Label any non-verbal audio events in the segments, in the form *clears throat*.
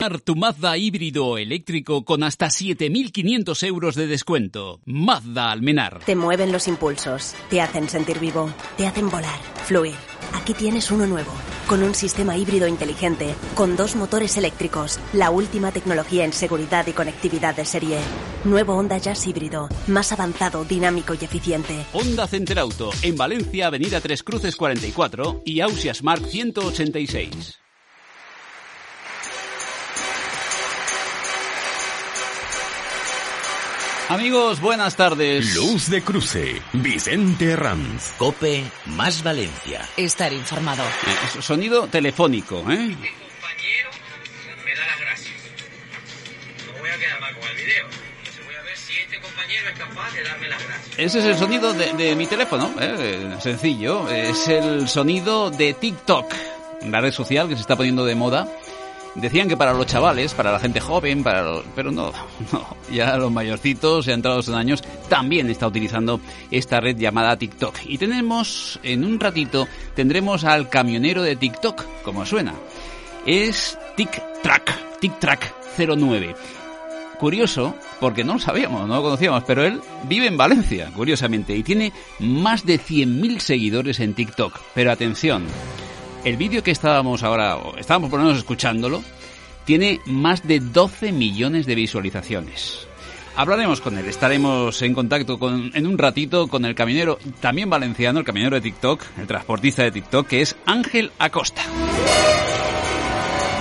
Tu Mazda híbrido eléctrico con hasta 7.500 euros de descuento. Mazda Almenar. Te mueven los impulsos, te hacen sentir vivo, te hacen volar, fluir. Aquí tienes uno nuevo, con un sistema híbrido inteligente, con dos motores eléctricos, la última tecnología en seguridad y conectividad de serie. Nuevo Honda Jazz híbrido, más avanzado, dinámico y eficiente. Honda Center Auto, en Valencia, Avenida Tres Cruces 44 y Ausias Mark 186. Amigos, buenas tardes. Luz de Cruce, Vicente Ranz. Cope más Valencia. Estar informado. Eh, sonido telefónico, ¿eh? Este compañero me da las gracias. No voy a quedar mal con el video. Entonces voy a ver si este compañero es capaz de darme las gracias. Ese es el sonido de, de mi teléfono, ¿eh? sencillo. Es el sonido de TikTok, la red social que se está poniendo de moda. Decían que para los chavales, para la gente joven, para los- pero no, *laughs* no, ya los mayorcitos, ya entrados en años, también está utilizando esta red llamada TikTok. Y tenemos, en un ratito, tendremos al camionero de TikTok, como suena. Es TikTrack, TikTrack 09. Curioso, porque no lo sabíamos, no lo conocíamos, pero él vive en Valencia, curiosamente, y tiene más de 100.000 seguidores en TikTok. Pero atención, el vídeo que estábamos ahora, o estábamos por lo menos escuchándolo, tiene más de 12 millones de visualizaciones. Hablaremos con él, estaremos en contacto con, en un ratito con el camionero, también valenciano, el camionero de TikTok, el transportista de TikTok, que es Ángel Acosta.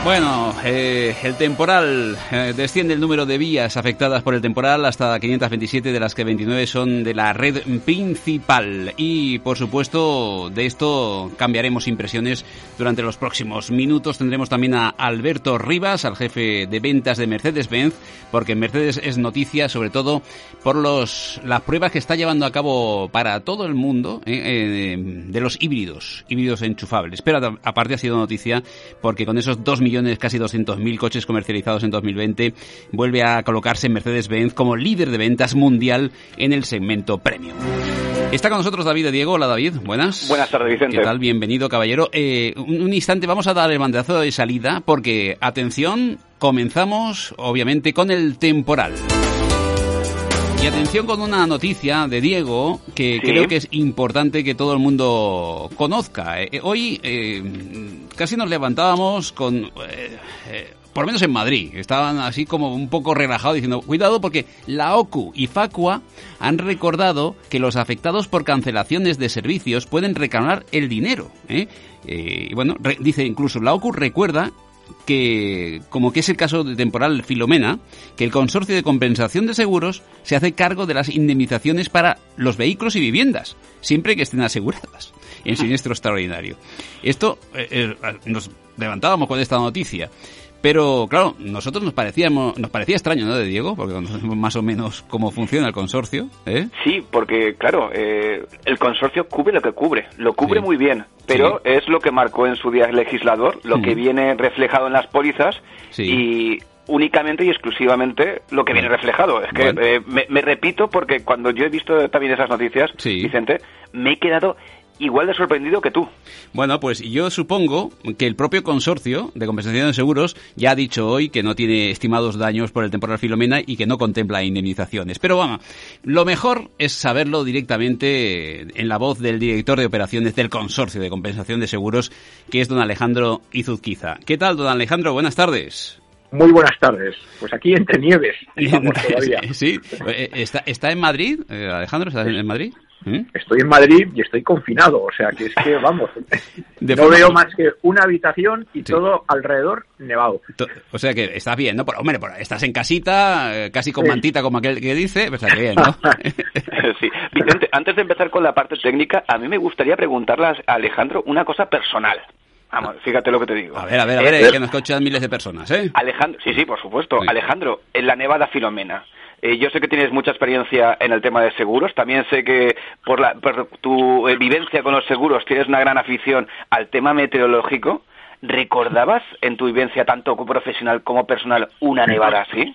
Bueno, eh, el temporal eh, desciende el número de vías afectadas por el temporal hasta 527, de las que 29 son de la red principal. Y por supuesto, de esto cambiaremos impresiones durante los próximos minutos. Tendremos también a Alberto Rivas, al jefe de ventas de Mercedes-Benz, porque Mercedes es noticia sobre todo por los, las pruebas que está llevando a cabo para todo el mundo eh, eh, de los híbridos, híbridos enchufables. Pero aparte ha sido noticia porque con esos 2 millones, casi 200.000 coches comercializados en 2020, vuelve a colocarse Mercedes-Benz como líder de ventas mundial en el segmento premium. Está con nosotros David de Diego. Hola David, buenas. Buenas tardes, Vicente. ¿Qué tal? Bienvenido, caballero. Eh, un, un instante, vamos a dar el bandazo de salida porque, atención, comenzamos obviamente con el temporal. Y atención con una noticia de Diego que Sí. creo que es importante que todo el mundo conozca. Eh, hoy eh, casi nos levantábamos con... eh, eh, por lo menos en Madrid, estaban así como un poco relajados diciendo, cuidado porque la OCU y Facua han recordado que los afectados por cancelaciones de servicios pueden reclamar el dinero. ¿eh? Eh, y bueno, re- dice incluso la OCU recuerda que, como que es el caso de temporal Filomena, que el consorcio de compensación de seguros se hace cargo de las indemnizaciones para los vehículos y viviendas, siempre que estén aseguradas en *laughs* siniestro extraordinario. Esto eh, eh, nos levantábamos con esta noticia. Pero claro, nosotros nos parecíamos, nos parecía extraño, ¿no? De Diego, porque conocemos más o menos cómo funciona el consorcio, ¿eh? Sí, porque claro, eh, el consorcio cubre lo que cubre, lo cubre Sí. muy bien, pero es lo que marcó en su día el legislador, lo Mm. que viene reflejado en las pólizas Sí. y únicamente y exclusivamente lo que viene reflejado. Es que Bueno. eh, me, me repito porque cuando yo he visto también esas noticias. Vicente, me he quedado igual de sorprendido que tú. Bueno, pues yo supongo que el propio consorcio de compensación de seguros ya ha dicho hoy que no tiene estimados daños por el temporal Filomena y que no contempla indemnizaciones. Pero vamos, lo mejor es saberlo directamente en la voz del director de operaciones del consorcio de compensación de seguros, que es don Alejandro Izuzquiza. ¿Qué tal, don Alejandro? Buenas tardes. Muy buenas tardes. Pues aquí entre nieves, *laughs* estamos todavía. sí, Eh, ¿Está, está en Madrid, eh, Alejandro? ¿Estás en Madrid? ¿Mm? Estoy en Madrid y estoy confinado, o sea que es que, *laughs* vamos, De no forma- veo más que una habitación y Sí. todo alrededor nevado. O sea que estás bien, ¿no? Por, hombre, por- estás en casita, eh, casi con Sí. mantita como aquel que dice, pues está bien, ¿no? *laughs* *laughs* sí. Vicente, antes de empezar con la parte técnica, a mí me gustaría preguntarle a Alejandro una cosa personal. Vamos, fíjate lo que te digo. A ver, a ver, a ver, Eh, eh, que nos escuchan miles de personas, ¿eh? Alejandro, sí, sí, por supuesto. Sí. Alejandro, en la Nevada Filomena. Eh, yo sé que tienes mucha experiencia en el tema de seguros. También sé que por, la, por tu eh, vivencia con los seguros tienes una gran afición al tema meteorológico. ¿Recordabas en tu vivencia, tanto profesional como personal, una nevada así?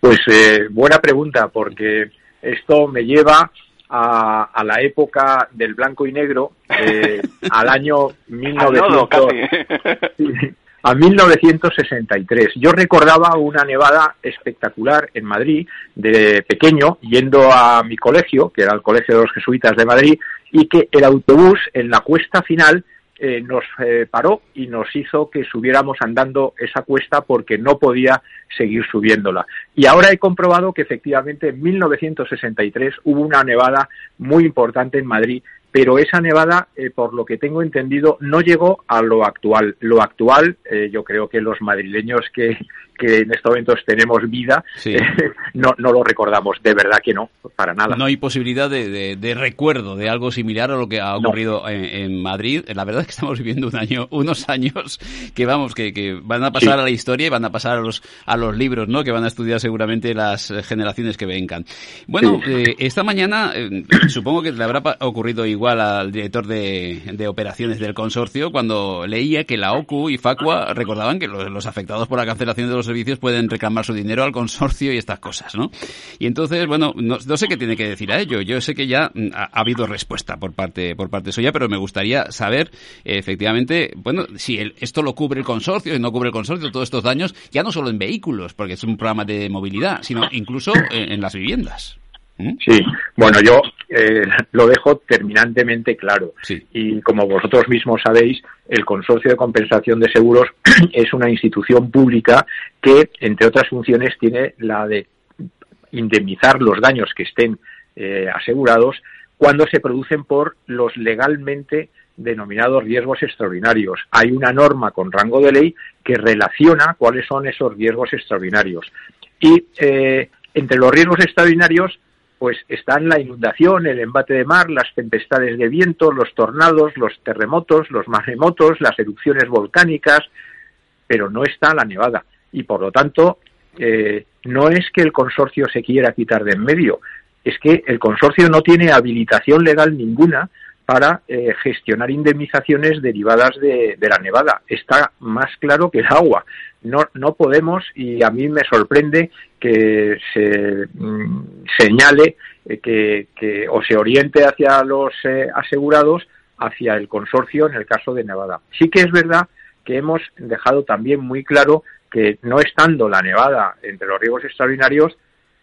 Pues eh, buena pregunta, porque esto me lleva a, a la época del blanco y negro, eh, *laughs* al año Al nodo, 1900, casi. Sí, *laughs* a 1963. Yo recordaba una nevada espectacular en Madrid, de pequeño, yendo a mi colegio, que era el Colegio de los Jesuitas de Madrid, y que el autobús en la cuesta final eh, nos eh, paró y nos hizo que subiéramos andando esa cuesta porque no podía seguir subiéndola. Y ahora he comprobado que efectivamente en 1963 hubo una nevada muy importante en Madrid pero esa nevada, eh, por lo que tengo entendido, no llegó a lo actual. Lo actual, eh, yo creo que los madrileños que, que en estos momentos tenemos vida, eh, no, no lo recordamos. De verdad que no, para nada. No hay posibilidad de, de, recuerdo de algo similar a lo que ha ocurrido en, Madrid. La verdad es que estamos viviendo un año, unos años que vamos, que, que van a pasar a la historia y van a pasar a los, a los libros, ¿no? Que van a estudiar seguramente las generaciones que vengan. Bueno, esta mañana supongo que le habrá ocurrido igual al director de, operaciones del consorcio cuando leía que la OCU y Facua recordaban que los, afectados por la cancelación de los servicios pueden reclamar su dinero al consorcio y estas cosas, ¿no? Y entonces, bueno, no, sé qué tiene que decir a ello. Yo sé que ya ha, habido respuesta por parte por parte suya, pero me gustaría saber efectivamente, bueno, si esto lo cubre el consorcio y no cubre el consorcio todos estos daños, ya no solo en vehículos, porque es un programa de movilidad, sino incluso en las viviendas. ¿Mm? Sí, bueno, yo eh, lo dejo terminantemente claro. Y como vosotros mismos sabéis, el Consorcio de Compensación de Seguros *clears throat* es una institución pública que, entre otras funciones, tiene la de indemnizar los daños que estén eh, asegurados cuando se producen por los legalmente denominados riesgos extraordinarios. Hay una norma con rango de ley que relaciona cuáles son esos riesgos extraordinarios. Y eh, entre los riesgos extraordinarios pues están la inundación, el embate de mar, las tempestades de viento, los tornados, los terremotos, los maremotos, las erupciones volcánicas, pero no está la nevada. Y por lo tanto, eh, no es que el consorcio se quiera quitar de en medio, es que el consorcio no tiene habilitación legal ninguna para eh, gestionar indemnizaciones derivadas de, de, la nevada. Está más claro que el agua no, no podemos, y a mí me sorprende que se mm, señale eh, que, o se oriente hacia los eh, asegurados hacia el consorcio en el caso de Nevada. Sí que es verdad que hemos dejado también muy claro que no estando la nevada entre los riesgos extraordinarios,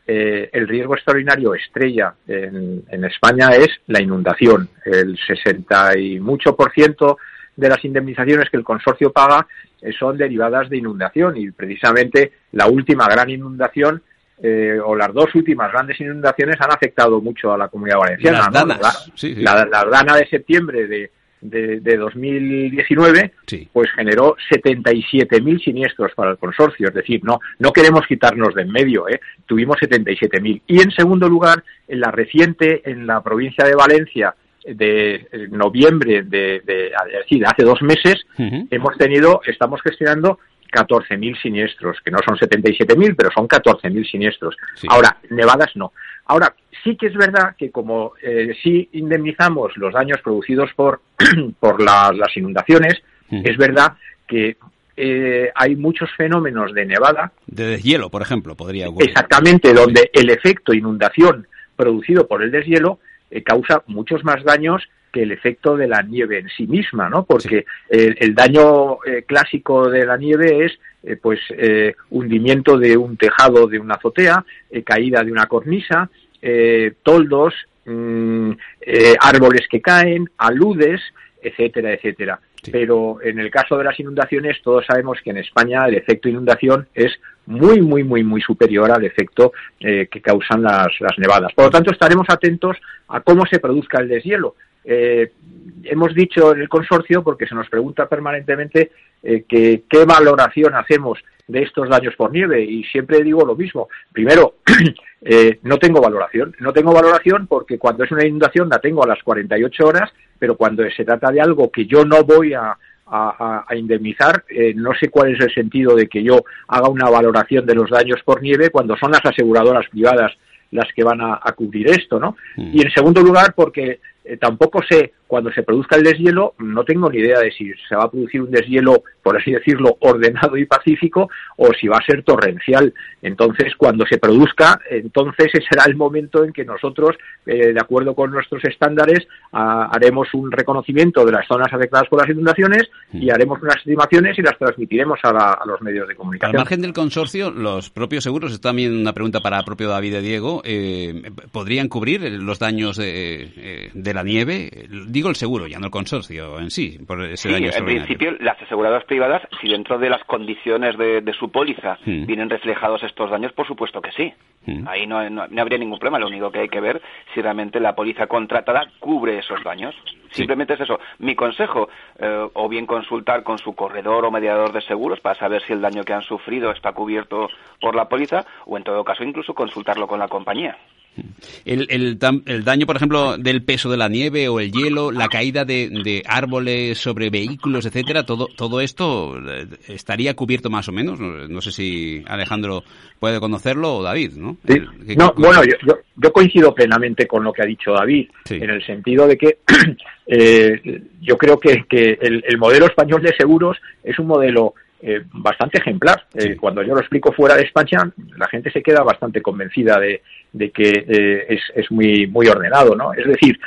eh, el riesgo extraordinario estrella en, en, España es la inundación. El 60 y mucho por ciento de las indemnizaciones que el consorcio paga eh, son derivadas de inundación y precisamente la última gran inundación eh, o las dos últimas grandes inundaciones han afectado mucho a la comunidad valenciana. La, la, dana de septiembre de, de, 2019 pues generó 77.000 siniestros para el consorcio. Es decir, no, no queremos quitarnos de en medio, ¿eh? tuvimos 77.000. Y en segundo lugar, en la reciente, en la provincia de Valencia, de noviembre de, de, decir, hace dos meses, hemos tenido, estamos gestionando 14.000 siniestros, que no son 77.000, pero son 14.000 siniestros. Ahora, nevadas no. Ahora, sí que es verdad que como eh, sí indemnizamos los daños producidos por, *clears throat* por las inundaciones, es verdad que eh, hay muchos fenómenos de nevada. De deshielo, por ejemplo, podría ocurrir. Exactamente, donde el efecto inundación producido por el deshielo eh, causa muchos más daños que el efecto de la nieve en sí misma, ¿no? Porque el, daño eh, clásico de la nieve es, eh, pues, hundimiento de un tejado de una azotea, caída de una cornisa, toldos, mm, árboles que caen, aludes, etcétera, etcétera. Pero en el caso de las inundaciones, todos sabemos que en España el efecto inundación es muy, muy, muy, muy superior al efecto eh, que causan las, las, nevadas. Por lo tanto, estaremos atentos a cómo se produzca el deshielo. Eh, hemos dicho en el consorcio, porque se nos pregunta permanentemente eh, que qué valoración hacemos de estos daños por nieve y siempre digo lo mismo. Primero, *clears throat* no tengo valoración. No tengo valoración porque cuando es una inundación la tengo a las 48 horas, pero cuando se trata de algo que yo no voy a, a, indemnizar. Eh, no sé cuál es el sentido de que yo haga una valoración de los daños por nieve cuando son las aseguradoras privadas las que van a, cubrir esto, ¿no? Mm. Y en segundo lugar, porque eh, tampoco sé cuando se produzca el deshielo, no tengo ni idea de si se va a producir un deshielo, por así decirlo, ordenado y pacífico o si va a ser torrencial. Entonces, cuando se produzca, entonces ese será el momento en que nosotros, eh, de acuerdo con nuestros estándares, haremos un reconocimiento de las zonas afectadas por las inundaciones mm. y haremos unas estimaciones y las transmitiremos a, los medios de comunicación. Al margen del consorcio, los propios seguros, es también una pregunta para el propio David de Diego, eh, ¿podrían cubrir los daños de, eh, de la nieve? digo el seguro, ya no el consorcio en sí, por ese sí, En principio, las aseguradoras privadas, si dentro de las condiciones de, su póliza hmm. vienen reflejados estos daños, por supuesto que sí. Hmm. Ahí no, no, habría ningún problema. Lo único que hay que ver si realmente la póliza contratada cubre esos daños. Simplemente es eso. Mi consejo, eh, o bien consultar con su corredor o mediador de seguros para saber si el daño que han sufrido está cubierto por la póliza, o en todo caso incluso consultarlo con la compañía. El, el, el, daño, por ejemplo, del peso de la nieve o el hielo, la caída de, árboles sobre vehículos, etcétera, todo, todo esto eh, estaría cubierto más o menos. No, sé si Alejandro puede conocerlo o David, ¿no? no, bueno, yo, yo, coincido plenamente con lo que ha dicho David, en el sentido de que *clears throat* eh, yo creo que, que el, el modelo español de seguros es un modelo eh, bastante ejemplar. Eh, cuando yo lo explico fuera de España, la gente se queda bastante convencida de, que eh, es, es, muy, muy ordenado, ¿no? Es decir,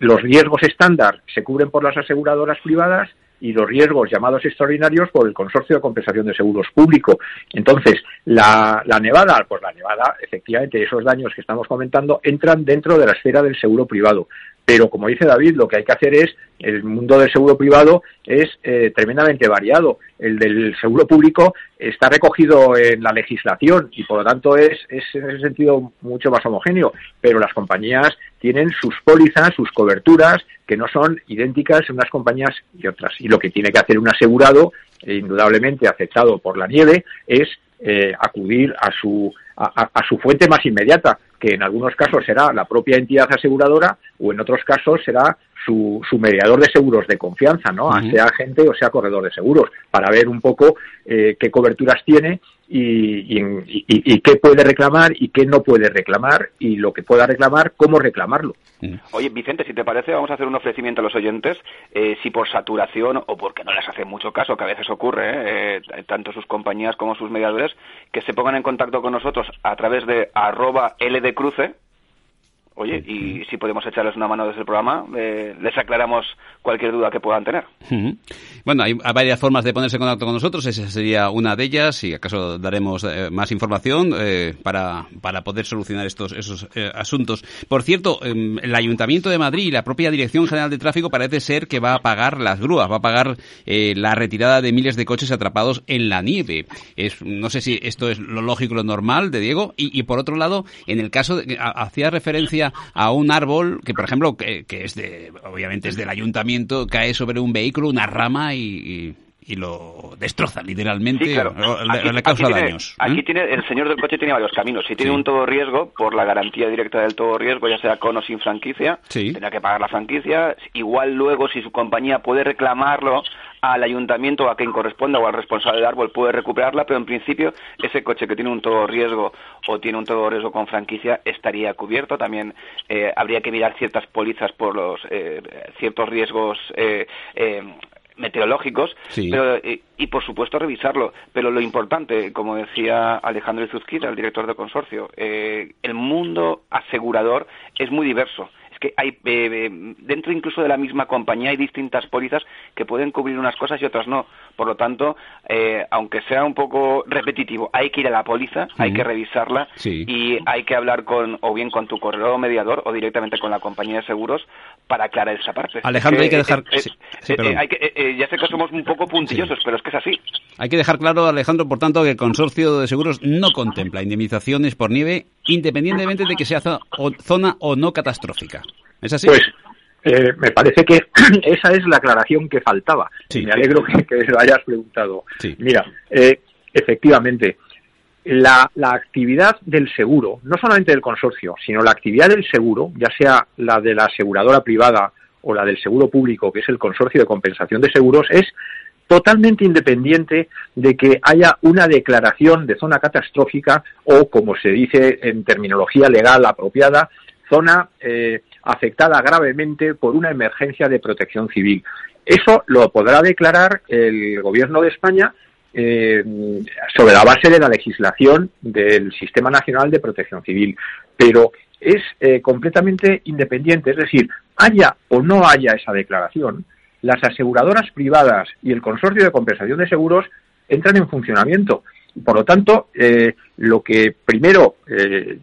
los riesgos estándar se cubren por las aseguradoras privadas y los riesgos llamados extraordinarios por el Consorcio de Compensación de Seguros Público. Entonces, la, la nevada, pues la nevada, efectivamente, esos daños que estamos comentando entran dentro de la esfera del seguro privado. Pero, como dice David, lo que hay que hacer es, el mundo del seguro privado es eh, tremendamente variado. El del seguro público está recogido en la legislación y, por lo tanto, es, es en ese sentido mucho más homogéneo. Pero las compañías tienen sus pólizas, sus coberturas, que no son idénticas en unas compañías y otras. Y lo que tiene que hacer un asegurado, eh, indudablemente afectado por la nieve, es eh, acudir a su, a, su fuente más inmediata, que en algunos casos será la propia entidad aseguradora o en otros casos será su, su mediador de seguros de confianza, ¿no? Sea agente o sea corredor de seguros, para ver un poco eh, qué coberturas tiene y, y, qué puede reclamar y qué no puede reclamar y lo que pueda reclamar, cómo reclamarlo. Oye, Vicente, si te parece, vamos a hacer un ofrecimiento a los oyentes, eh, si por saturación o porque no les hace mucho caso, que a veces ocurre, eh, tanto sus compañías como sus mediadores, que se pongan en contacto con nosotros a través de arroba ldcruce, Oye, y si podemos echarles una mano desde el programa, eh, les aclaramos cualquier duda que puedan tener. Bueno, hay, varias formas de ponerse en contacto con nosotros, esa sería una de ellas, y acaso daremos eh, más información eh, para, para poder solucionar estos esos asuntos. Por cierto, em, el Ayuntamiento de Madrid y la propia Dirección General de Tráfico parece ser que va a pagar las grúas, va a pagar la retirada de miles de coches atrapados en la nieve. Es, no sé si esto es lo lógico, lo normal de Diego, y, y por otro lado, en el caso, de, hacía referencia a un árbol que, por ejemplo, que, es de, obviamente es del ayuntamiento, cae sobre un vehículo, una rama y, lo destroza literalmente, le, causa daños. ¿eh? Aquí tiene, el señor del coche tiene varios caminos. Si tiene un todo riesgo, por la garantía directa del todo riesgo, ya sea con o sin franquicia, tendrá que pagar la franquicia. Igual luego, si su compañía puede reclamarlo al ayuntamiento a quien corresponda o al responsable del árbol puede recuperarla, pero en principio ese coche que tiene un todo riesgo o tiene un todo riesgo con franquicia estaría cubierto. También eh, habría que mirar ciertas pólizas por los eh, ciertos riesgos eh, meteorológicos pero, y, por supuesto revisarlo. Pero lo importante, como decía Alejandro Izuzquita, el director del consorcio, el mundo asegurador es muy diverso es que hay eh, eh, dentro incluso de la misma compañía hay distintas pólizas que pueden cubrir unas cosas y otras no. Por lo tanto, eh, aunque sea un poco repetitivo, hay que ir a la póliza, hay que revisarla y hay que hablar con o bien con tu corredor mediador o directamente con la compañía de seguros para aclarar esa parte. Alejandro, hay que dejar. ya sé que somos un poco puntillosos, pero es que es así. Hay que dejar claro, Alejandro, por tanto, que el consorcio de seguros no contempla indemnizaciones por nieve independientemente de que sea zona o no catastrófica. ¿Es así? Pues eh, me parece que *clears throat* esa es la aclaración que faltaba. me alegro que, lo hayas preguntado. Mira, eh, efectivamente, la, la, actividad del seguro, no solamente del consorcio, sino la actividad del seguro, ya sea la de la aseguradora privada o la del seguro público, que es el consorcio de compensación de seguros, es totalmente independiente de que haya una declaración de zona catastrófica o, como se dice en terminología legal apropiada, zona eh, afectada gravemente por una emergencia de protección civil. Eso lo podrá declarar el Gobierno de España eh, sobre la base de la legislación del Sistema Nacional de Protección Civil, pero es eh, completamente independiente, es decir, haya o no haya esa declaración, las aseguradoras privadas y el consorcio de compensación de seguros entran en funcionamiento. Por lo tanto, eh, lo que primero eh,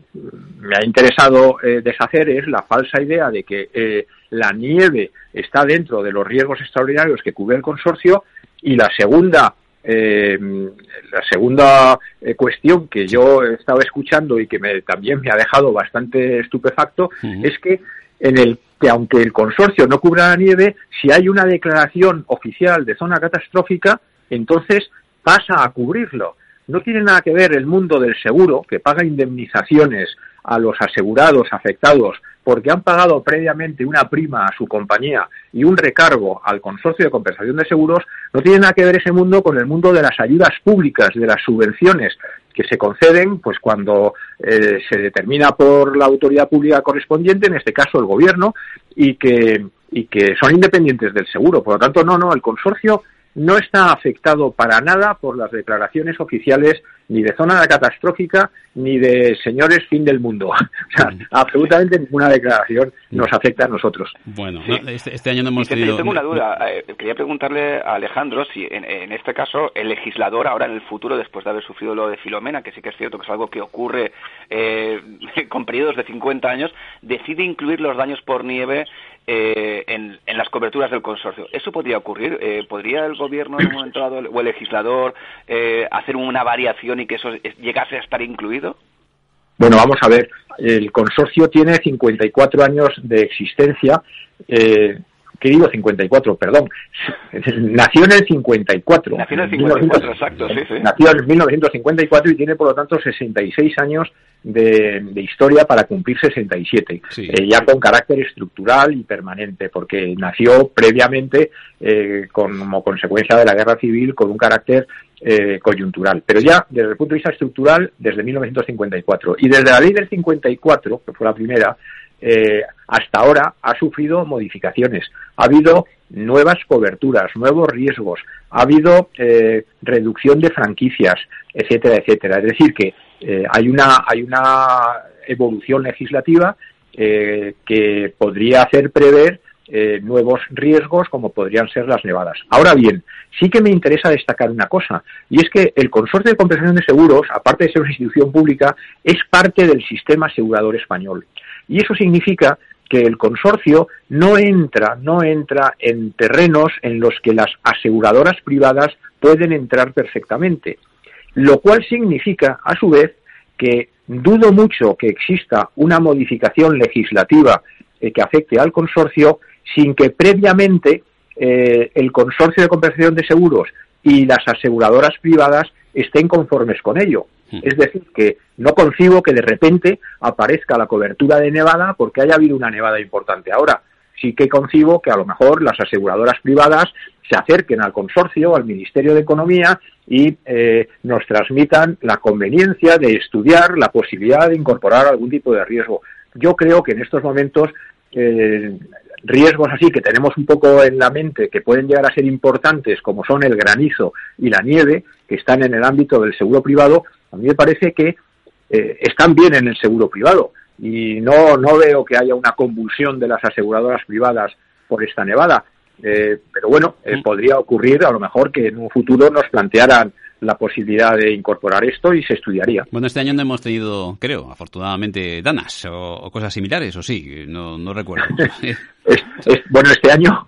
me ha interesado eh, deshacer es la falsa idea de que la nieve está dentro de los riesgos extraordinarios que cubre el consorcio y la segunda la segunda cuestión que yo he estado escuchando y que me, también me ha dejado bastante estupefacto es que en el que aunque el consorcio no cubra la nieve, si hay una declaración oficial de zona catastrófica, entonces pasa a cubrirlo. No tiene nada que ver el mundo del seguro, que paga indemnizaciones a los asegurados afectados porque han pagado previamente una prima a su compañía y un recargo al consorcio de compensación de seguros, no tiene nada que ver ese mundo con el mundo de las ayudas públicas, de las subvenciones que se conceden pues cuando eh, se determina por la autoridad pública correspondiente, en este caso el gobierno, y que, y que son independientes del seguro. Por lo tanto, no, no, el consorcio no está afectado para nada por las declaraciones oficiales ni de zona catastrófica ni de señores fin del mundo. *laughs* O sea, absolutamente ninguna declaración nos afecta a nosotros. Bueno, este, este, año no hemos tenido... Yo tengo una duda. Eh, quería preguntarle a Alejandro si en, este caso el legislador ahora en el futuro, después de haber sufrido lo de Filomena, que sí que es cierto que es algo que ocurre eh, *laughs* con periodos de 50 años, decide incluir los daños por nieve eh, en, las coberturas del consorcio. ¿Eso podría ocurrir? Eh, ¿Podría el gobierno en un momento o el legislador eh, hacer una variación y que eso llegase a estar incluido? Bueno, vamos a ver. El consorcio tiene 54 años de existencia. Eh, querido 54, perdón, *laughs* nació en el 54. Nació en el 54, exacto, sí, sí. Nació en 1954 y tiene por lo tanto 66 años de, historia para cumplir 67, eh, ya con carácter estructural y permanente, porque nació previamente eh, como consecuencia de la guerra civil con un carácter eh, coyuntural, pero ya desde el punto de vista estructural desde 1954. Y desde la ley del 54, que fue la primera, eh, hasta ahora ha sufrido modificaciones. Ha habido nuevas coberturas, nuevos riesgos, ha habido eh, reducción de franquicias, etcétera, etcétera. Es decir, que eh, hay, una, hay una evolución legislativa que podría hacer prever nuevos riesgos como podrían ser las nevadas. Ahora bien, sí que me interesa destacar una cosa, y es que el Consorcio de Compensación de Seguros, aparte de ser una institución pública, es parte del sistema asegurador español. Y eso significa que el consorcio no entra, no entra en terrenos en los que las aseguradoras privadas pueden entrar perfectamente. Lo cual significa, a su vez, que dudo mucho que exista una modificación legislativa eh, que afecte al consorcio sin que previamente eh, el consorcio de compensación de seguros y las aseguradoras privadas estén conformes con ello. Hmm. Es decir, que no concibo que de repente aparezca la cobertura de nevada porque haya habido una nevada importante. Ahora, sí que concibo que a lo mejor las aseguradoras privadas se acerquen al consorcio, al Ministerio de Economía y eh, nos transmitan la conveniencia de estudiar la posibilidad de incorporar algún tipo de riesgo. Yo creo que en estos momentos eh, riesgos así que tenemos un poco en la mente que pueden llegar a ser importantes, como son el granizo y la nieve, que están en el ámbito del seguro privado, a mí me parece que eh, están bien en el seguro privado y no, no veo que haya una convulsión de las aseguradoras privadas por esta nevada. Eh, pero bueno, eh, podría ocurrir a lo mejor que en un futuro nos plantearan la posibilidad de incorporar esto y se estudiaría. Bueno, este año no hemos tenido, creo, afortunadamente, danas o, cosas similares, o sí, no, no recuerdo. *laughs* bueno, este año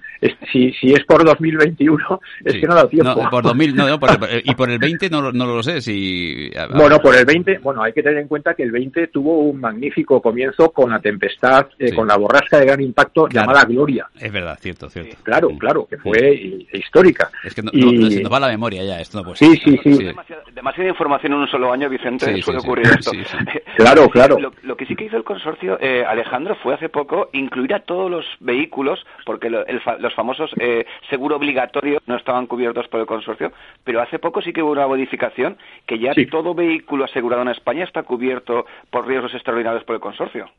si, si es por 2021, es que no da tiempo. No, por 2000, no, *laughs* y por el 20 no, no lo sé. Si, bueno, por el 20, bueno, hay que tener en cuenta que el 20 tuvo un magnífico comienzo con la tempestad, eh, con la borrasca de gran impacto llamada Gloria. Es verdad, cierto, cierto. claro, claro, que fue histórica. Es que no, se nos va la memoria ya, esto no puede Sí, sí, sí. Demasiada, información en un solo año, Vicente, suele ocurrir esto. *laughs* claro, claro. Lo, que sí que hizo el consorcio, eh, Alejandro, fue hace poco incluir a todos los vehículos, porque los famosos eh, seguro obligatorio no estaban cubiertos por el consorcio, pero hace poco sí que hubo una modificación que ya todo vehículo asegurado en España está cubierto por riesgos extraordinarios por el consorcio.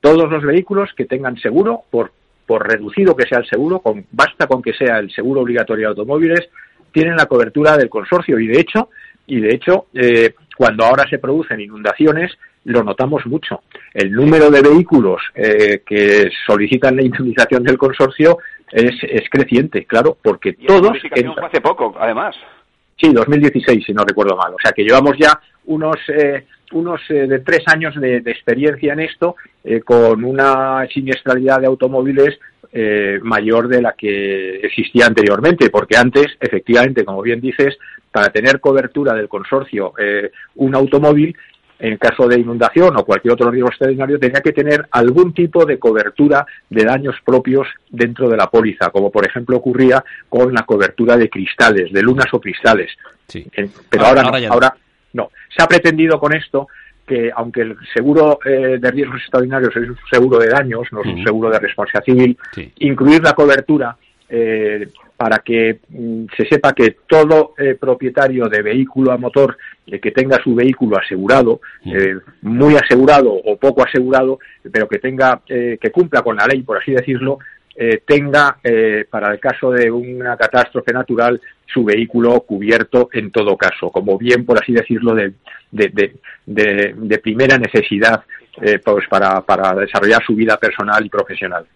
todos los vehículos que tengan seguro, por, por reducido que sea el seguro, con, basta con que sea el seguro obligatorio de automóviles, tienen la cobertura del consorcio y de hecho, y de hecho, eh, cuando ahora se producen inundaciones, lo notamos mucho. El número de vehículos eh, que solicitan la indemnización del consorcio es, es creciente, claro, porque todos... hace poco, además. Sí, 2016, si no recuerdo mal. O sea que llevamos ya unos, eh, unos eh, de tres años de, experiencia en esto, eh, con una siniestralidad de automóviles mayor de la que existía anteriormente, porque antes, efectivamente, como bien dices, para tener cobertura del consorcio un automóvil en caso de inundación o cualquier otro riesgo extraordinario, tenía que tener algún tipo de cobertura de daños propios dentro de la póliza, como por ejemplo ocurría con la cobertura de cristales, de lunas o cristales. Sí. Pero ahora, no, ahora no. Se ha pretendido con esto que aunque el seguro eh, de riesgos extraordinarios es un seguro de daños, no es un seguro de responsabilidad civil, incluir la cobertura eh, para que mm, se sepa que todo eh, propietario de vehículo a motor eh, que tenga su vehículo asegurado, eh, muy asegurado o poco asegurado, pero que tenga que cumpla con la ley, por así decirlo, tenga para el caso de una catástrofe natural su vehículo cubierto en todo caso, como bien, por así decirlo, de, de, de, primera necesidad pues para, para desarrollar su vida personal y profesional.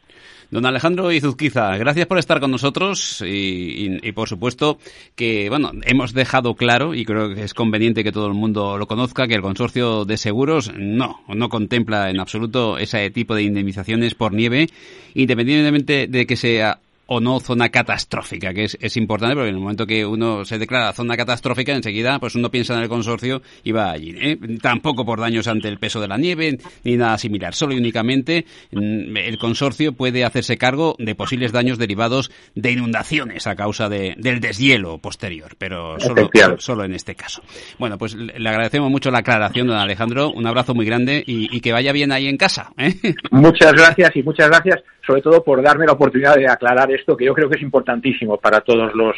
Don Alejandro Izuzquiza, gracias por estar con nosotros y, por supuesto que, bueno, hemos dejado claro y creo que es conveniente que todo el mundo lo conozca que el consorcio de seguros no, no contempla en absoluto ese tipo de indemnizaciones por nieve, independientemente de que sea o no zona catastrófica, que es, es, importante porque en el momento que uno se declara zona catastrófica, enseguida pues uno piensa en el consorcio y va allí. ¿eh? Tampoco por daños ante el peso de la nieve ni nada similar. Solo y únicamente mm, el consorcio puede hacerse cargo de posibles daños derivados de inundaciones a causa de, del deshielo posterior, pero solo, solo, en este caso. Bueno, pues le agradecemos mucho la aclaración, don Alejandro. Un abrazo muy grande y, y que vaya bien ahí en casa. ¿eh? Muchas gracias y muchas gracias sobre todo por darme la oportunidad de aclarar esto que yo creo que es importantísimo para todos los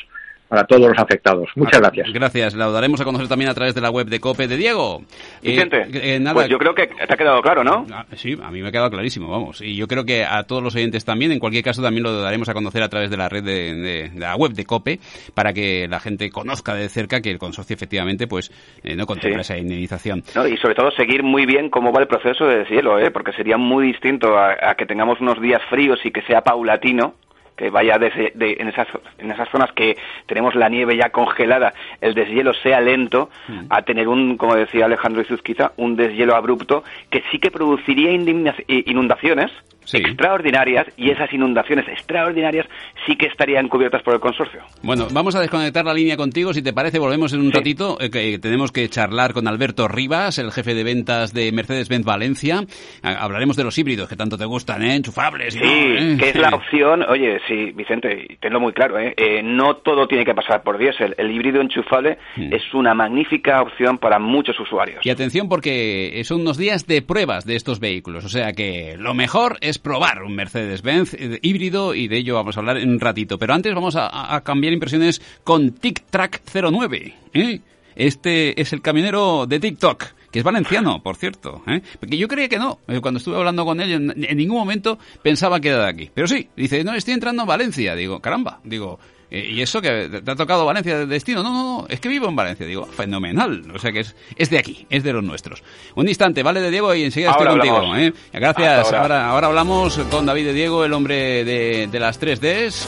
para todos los afectados. Muchas gracias. Gracias. La daremos a conocer también a través de la web de COPE de Diego. Vicente, eh, eh, pues yo creo que te ha quedado claro, ¿no? Ah, sí, a mí me ha quedado clarísimo, vamos. Y yo creo que a todos los oyentes también, en cualquier caso, también lo daremos a conocer a través de la red de, la web de COPE para que la gente conozca de cerca que el consorcio efectivamente pues eh, no contempla esa indemnización. y sobre todo seguir muy bien cómo va el proceso de deshielo, ¿eh? porque sería muy distinto a que tengamos unos días fríos y que sea paulatino que vaya desde, en, esas, en esas zonas que tenemos la nieve ya congelada, el deshielo sea lento, mm. a tener un, como decía Alejandro Izuzquiza, un deshielo abrupto que sí que produciría inundaciones, extraordinarias y esas inundaciones extraordinarias sí que estarían cubiertas por el consorcio. Bueno, vamos a desconectar la línea contigo, si te parece, volvemos en un ratito, eh, que tenemos que charlar con Alberto Rivas, el jefe de ventas de Mercedes-Benz Valencia. Hablaremos de los híbridos que tanto te gustan, ¿eh? enchufables. Sí, ¿eh? que es la opción, oye, sí, Vicente, tenlo muy claro, ¿eh? eh no todo tiene que pasar por diésel. El híbrido enchufable mm. es una magnífica opción para muchos usuarios. Y atención porque son unos días de pruebas de estos vehículos, o sea que lo mejor es probar un Mercedes-Benz eh, híbrido y de ello vamos a hablar en un ratito. Pero antes vamos a, cambiar impresiones con TicTrack 09. ¿eh? Este es el camionero de TikTok que es valenciano, por cierto. ¿eh? Porque yo creía que no. Eh, cuando estuve hablando con él, en, ningún momento pensaba que era de aquí. Pero sí, dice, no, estoy entrando a Valencia. Digo, caramba. Digo, ¿y eso que te ha tocado Valencia de destino? No, no, no, es que vivo en Valencia. Digo, fenomenal. O sea que es, es de aquí, es de los nuestros. Un instante, vale de Diego y enseguida estoy contigo. ¿eh? Gracias. Ahora. ahora. hablamos con David de Diego, el hombre de, de las 3Ds.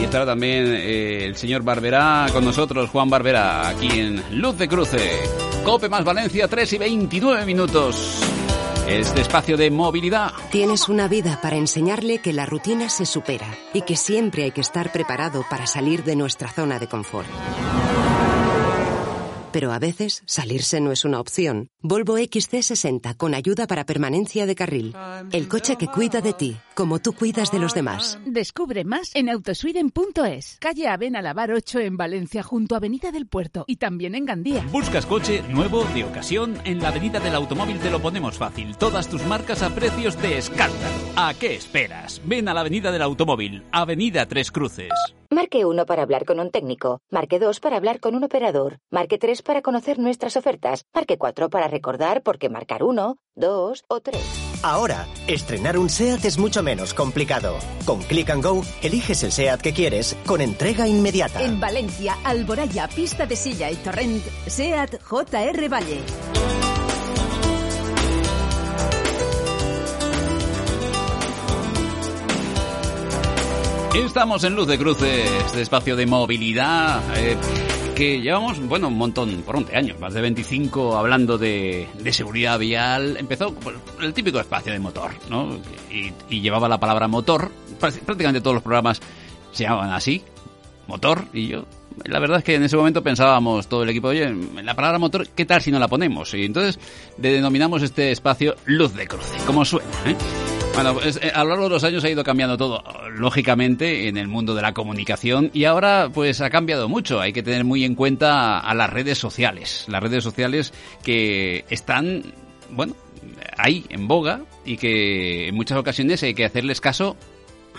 Y estará también eh, el señor Barberá con nosotros, Juan Barberá, aquí en Luz de Cruce. Cope más Valencia, 3 y 29 minutos. Este espacio de movilidad. Tienes una vida para enseñarle que la rutina se supera y que siempre hay que estar preparado para salir de nuestra zona de confort. Pero a veces salirse no es una opción. Volvo XC60 con ayuda para permanencia de carril. El coche que cuida de ti, como tú cuidas de los demás. Descubre más en autosweden.es. Calle Avena Lavar 8 en Valencia junto a Avenida del Puerto y también en Gandía. ¿Buscas coche nuevo de ocasión? En la Avenida del Automóvil te lo ponemos fácil. Todas tus marcas a precios de escándalo. ¿A qué esperas? Ven a la Avenida del Automóvil, Avenida Tres Cruces. Marque 1 para hablar con un técnico. Marque 2 para hablar con un operador. Marque 3 para conocer nuestras ofertas. Marque 4 para recordar por qué marcar 1, 2 o 3. Ahora, estrenar un SEAT es mucho menos complicado. Con Click and Go, eliges el SEAT que quieres con entrega inmediata. En Valencia, Alboraya, Pista de Silla y Torrent, SEAT JR Valle. Estamos en Luz de Cruces, este espacio de movilidad. Eh, que llevamos, bueno, un montón, por 11 años, más de 25 hablando de, seguridad vial. Empezó el típico espacio de motor, ¿no? Y, llevaba la palabra motor. Prácticamente todos los programas se llamaban así, motor, y yo la verdad es que en ese momento pensábamos todo el equipo, oye, la palabra motor, ¿qué tal si no la ponemos? Y entonces denominamos este espacio luz de cruce, como suena, ¿eh? Bueno, pues, a lo largo de los años ha ido cambiando todo, lógicamente, en el mundo de la comunicación y ahora pues ha cambiado mucho. Hay que tener muy en cuenta a las redes sociales, las redes sociales que están, bueno, ahí en boga y que en muchas ocasiones hay que hacerles caso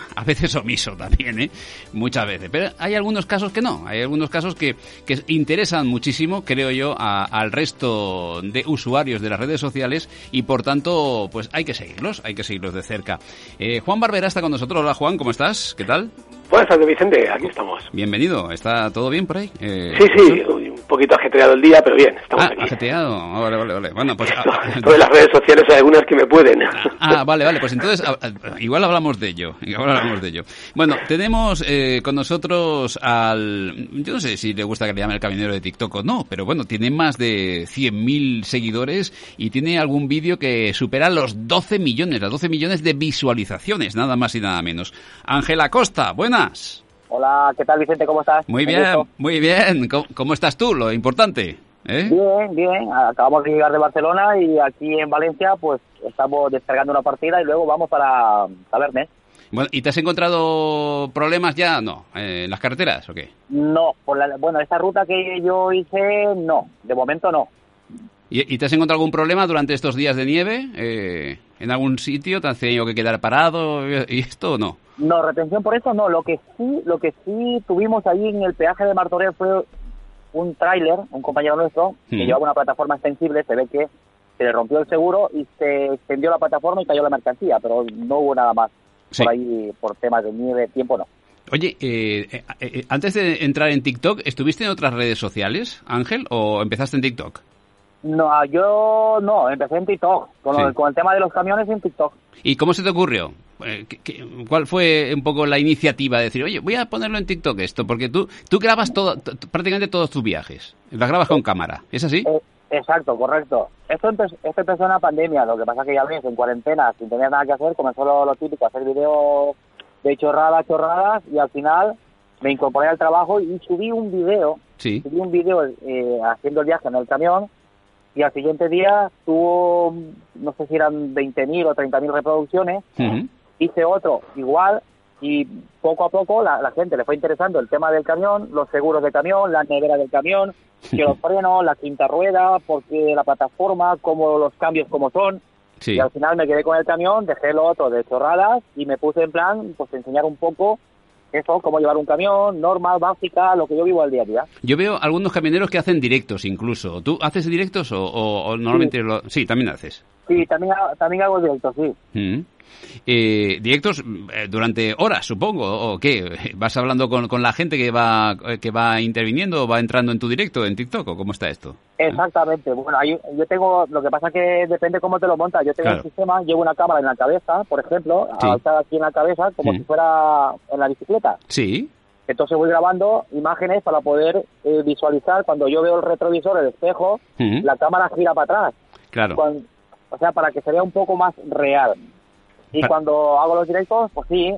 *laughs* a veces omiso también, ¿eh? Muchas veces. Pero hay algunos casos que no, hay algunos casos que, que interesan muchísimo, creo yo, al resto de usuarios de las redes sociales y por tanto, pues hay que seguirlos, hay que seguirlos de cerca. Eh, Juan Barbera está con nosotros. Hola Juan, ¿cómo estás? ¿Qué tal? Buenas tardes, Vicente, aquí estamos. Bienvenido, ¿está todo bien por ahí? Eh, sí, sí, un poquito ajetreado el día, pero bien, estamos ah, aquí. ajetreado, ah, vale, vale, vale. Bueno, pues... Esto, ah, las redes sociales hay algunas que me pueden. Ah, vale, vale, pues entonces igual hablamos de ello, igual hablamos de ello. Bueno, tenemos eh, con nosotros al... Yo no sé si le gusta que le llame el caminero de TikTok o no, pero bueno, tiene más de 100.000 seguidores y tiene algún vídeo que supera los 12 millones, las 12 millones de visualizaciones, nada más y nada menos. Ángela Costa, buena. Hola, ¿qué tal Vicente? ¿Cómo estás? Muy bien, muy bien. ¿Cómo, estás tú? Lo importante. ¿eh? Bien, bien. Acabamos de llegar de Barcelona y aquí en Valencia pues estamos descargando una partida y luego vamos para Tabernes. Bueno, ¿y te has encontrado problemas ya? No, ¿en las carreteras o qué? No, por bueno, esta ruta que yo hice, no, de momento no. ¿Y, te has encontrado algún problema durante estos días de nieve? Eh, ¿En algún sitio te has tenido que quedar parado y esto o no? No, retención por eso no. Lo que sí, lo que sí tuvimos ahí en el peaje de Martorell fue un tráiler, un compañero nuestro, que llevaba una plataforma extensible, se ve que se le rompió el seguro y se extendió la plataforma y cayó la mercancía, pero no hubo nada más por ahí por temas de nieve, tiempo no. Oye, eh, eh, eh, antes de entrar en TikTok, ¿estuviste en otras redes sociales, Ángel, o empezaste en TikTok? No, ah, yo no, empecé en TikTok, con, el tema de los camiones en TikTok. ¿Y cómo se te ocurrió? Eh, ¿Cuál fue un poco la iniciativa de decir, oye, voy a ponerlo en TikTok esto? Porque tú, tú grabas todo, prácticamente todos tus viajes, las grabas con cámara, ¿es así? Eh, exacto, correcto. Esto empezó, esto empezó en la pandemia, lo que pasa que ya ves, en cuarentena, sin tener nada que hacer, comenzó lo, lo típico, hacer videos de chorradas, chorradas, y al final me incorporé al trabajo y subí un video, subí un video eh, haciendo el viaje en el camión, y al siguiente día tuvo, no sé si eran 20.000 o 30.000 reproducciones, hice otro igual y poco a poco la, gente le fue interesando el tema del camión, los seguros de camión, la nevera del camión, *laughs* que los frenos, la quinta rueda, porque la plataforma, como los cambios como son. Y al final me quedé con el camión, dejé lo otro de chorradas y me puse en plan, pues enseñar un poco eso, cómo llevar un camión, normal, básica, lo que yo vivo al día a día. Yo veo algunos camioneros que hacen directos incluso. ¿Tú haces directos o, normalmente sí. Lo... Sí, también haces. Sí, también, también hago directos, sí. Mm. Eh, directos eh, durante horas, supongo, o qué? ¿Vas hablando con, con, la gente que va que va interviniendo o va entrando en tu directo en TikTok o cómo está esto? Exactamente. Bueno, yo tengo, lo que pasa que depende cómo te lo montas. Yo tengo un sistema, llevo una cámara en la cabeza, por ejemplo, sí. aquí en la cabeza, como si fuera en la bicicleta. Sí. Entonces voy grabando imágenes para poder eh, visualizar cuando yo veo el retrovisor, el espejo, la cámara gira para atrás. Claro. o sea, para que se vea un poco más real. Y cuando hago los directos, pues sí,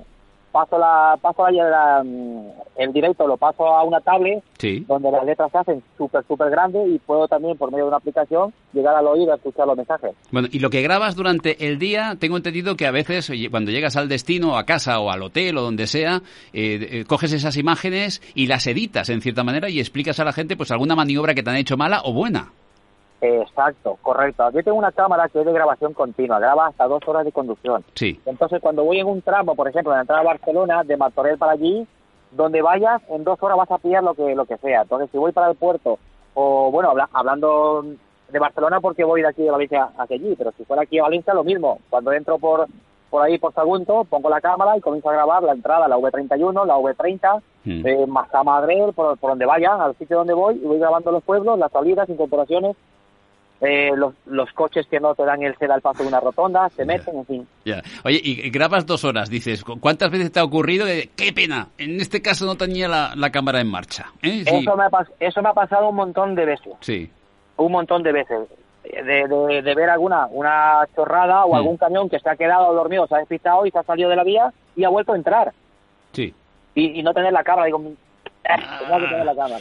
paso la paso la, mm, el directo lo paso a una tablet donde las letras se hacen súper súper grandes y puedo también por medio de una aplicación llegar al oído a escuchar los mensajes. Bueno, y lo que grabas durante el día, tengo entendido que a veces cuando llegas al destino, a casa o al hotel o donde sea, eh, eh, coges esas imágenes y las editas en cierta manera y explicas a la gente pues alguna maniobra que te han hecho mala o buena. Exacto, correcto. Yo tengo una cámara que es de grabación continua, graba hasta dos horas de conducción. Sí. Entonces, cuando voy en un tramo, por ejemplo, en la entrada a Barcelona, de Martorell para allí, donde vayas, en dos horas vas a pillar lo que, lo que sea. Entonces, si voy para el puerto, o bueno, hablando de Barcelona porque voy de aquí de Valencia hacia allí, pero si fuera aquí a Valencia lo mismo. Cuando entro por por ahí por Sagunto, pongo la cámara y comienzo a grabar la entrada, la V31, la V30, Mm. eh, Madrid, por, por donde vaya, al sitio donde voy, y voy grabando los pueblos, las salidas, incorporaciones, eh, los, los coches que no te dan el ceda al paso de una rotonda, se meten, en fin. Ya. Oye, y grabas dos horas, dices, ¿cu- ¿cuántas veces te ha ocurrido de, qué pena, en este caso no tenía la, la cámara en marcha? ¿eh? Sí. Eso, me ha, eso me ha pasado un montón de veces. Sí. un montón de veces de, de, de ver alguna una chorrada o Mm. algún camión que se ha quedado dormido, se ha despistado y se ha salido de la vía y ha vuelto a entrar Sí. y, y no tener la cámara digo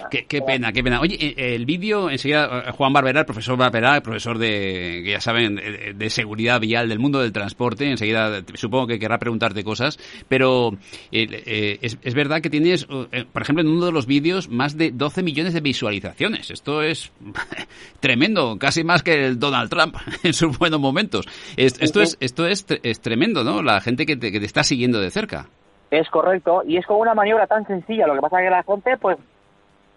Qué, qué pena, qué pena. Oye, eh, el vídeo, enseguida, eh, Juan Barberá, el profesor Barberá, el profesor de, que ya saben, de, seguridad vial del mundo del transporte, enseguida supongo que querrá preguntarte cosas, pero eh, eh, es, es verdad que tienes, eh, por ejemplo, en uno de los vídeos, más de 12 millones de visualizaciones. Esto es *laughs* tremendo, casi más que el Donald Trump *laughs* en sus buenos momentos. Es- esto es, esto es, es tremendo, ¿no? La gente que te, que te está siguiendo de cerca. Es correcto y es como una maniobra tan sencilla lo que pasa es que la gente pues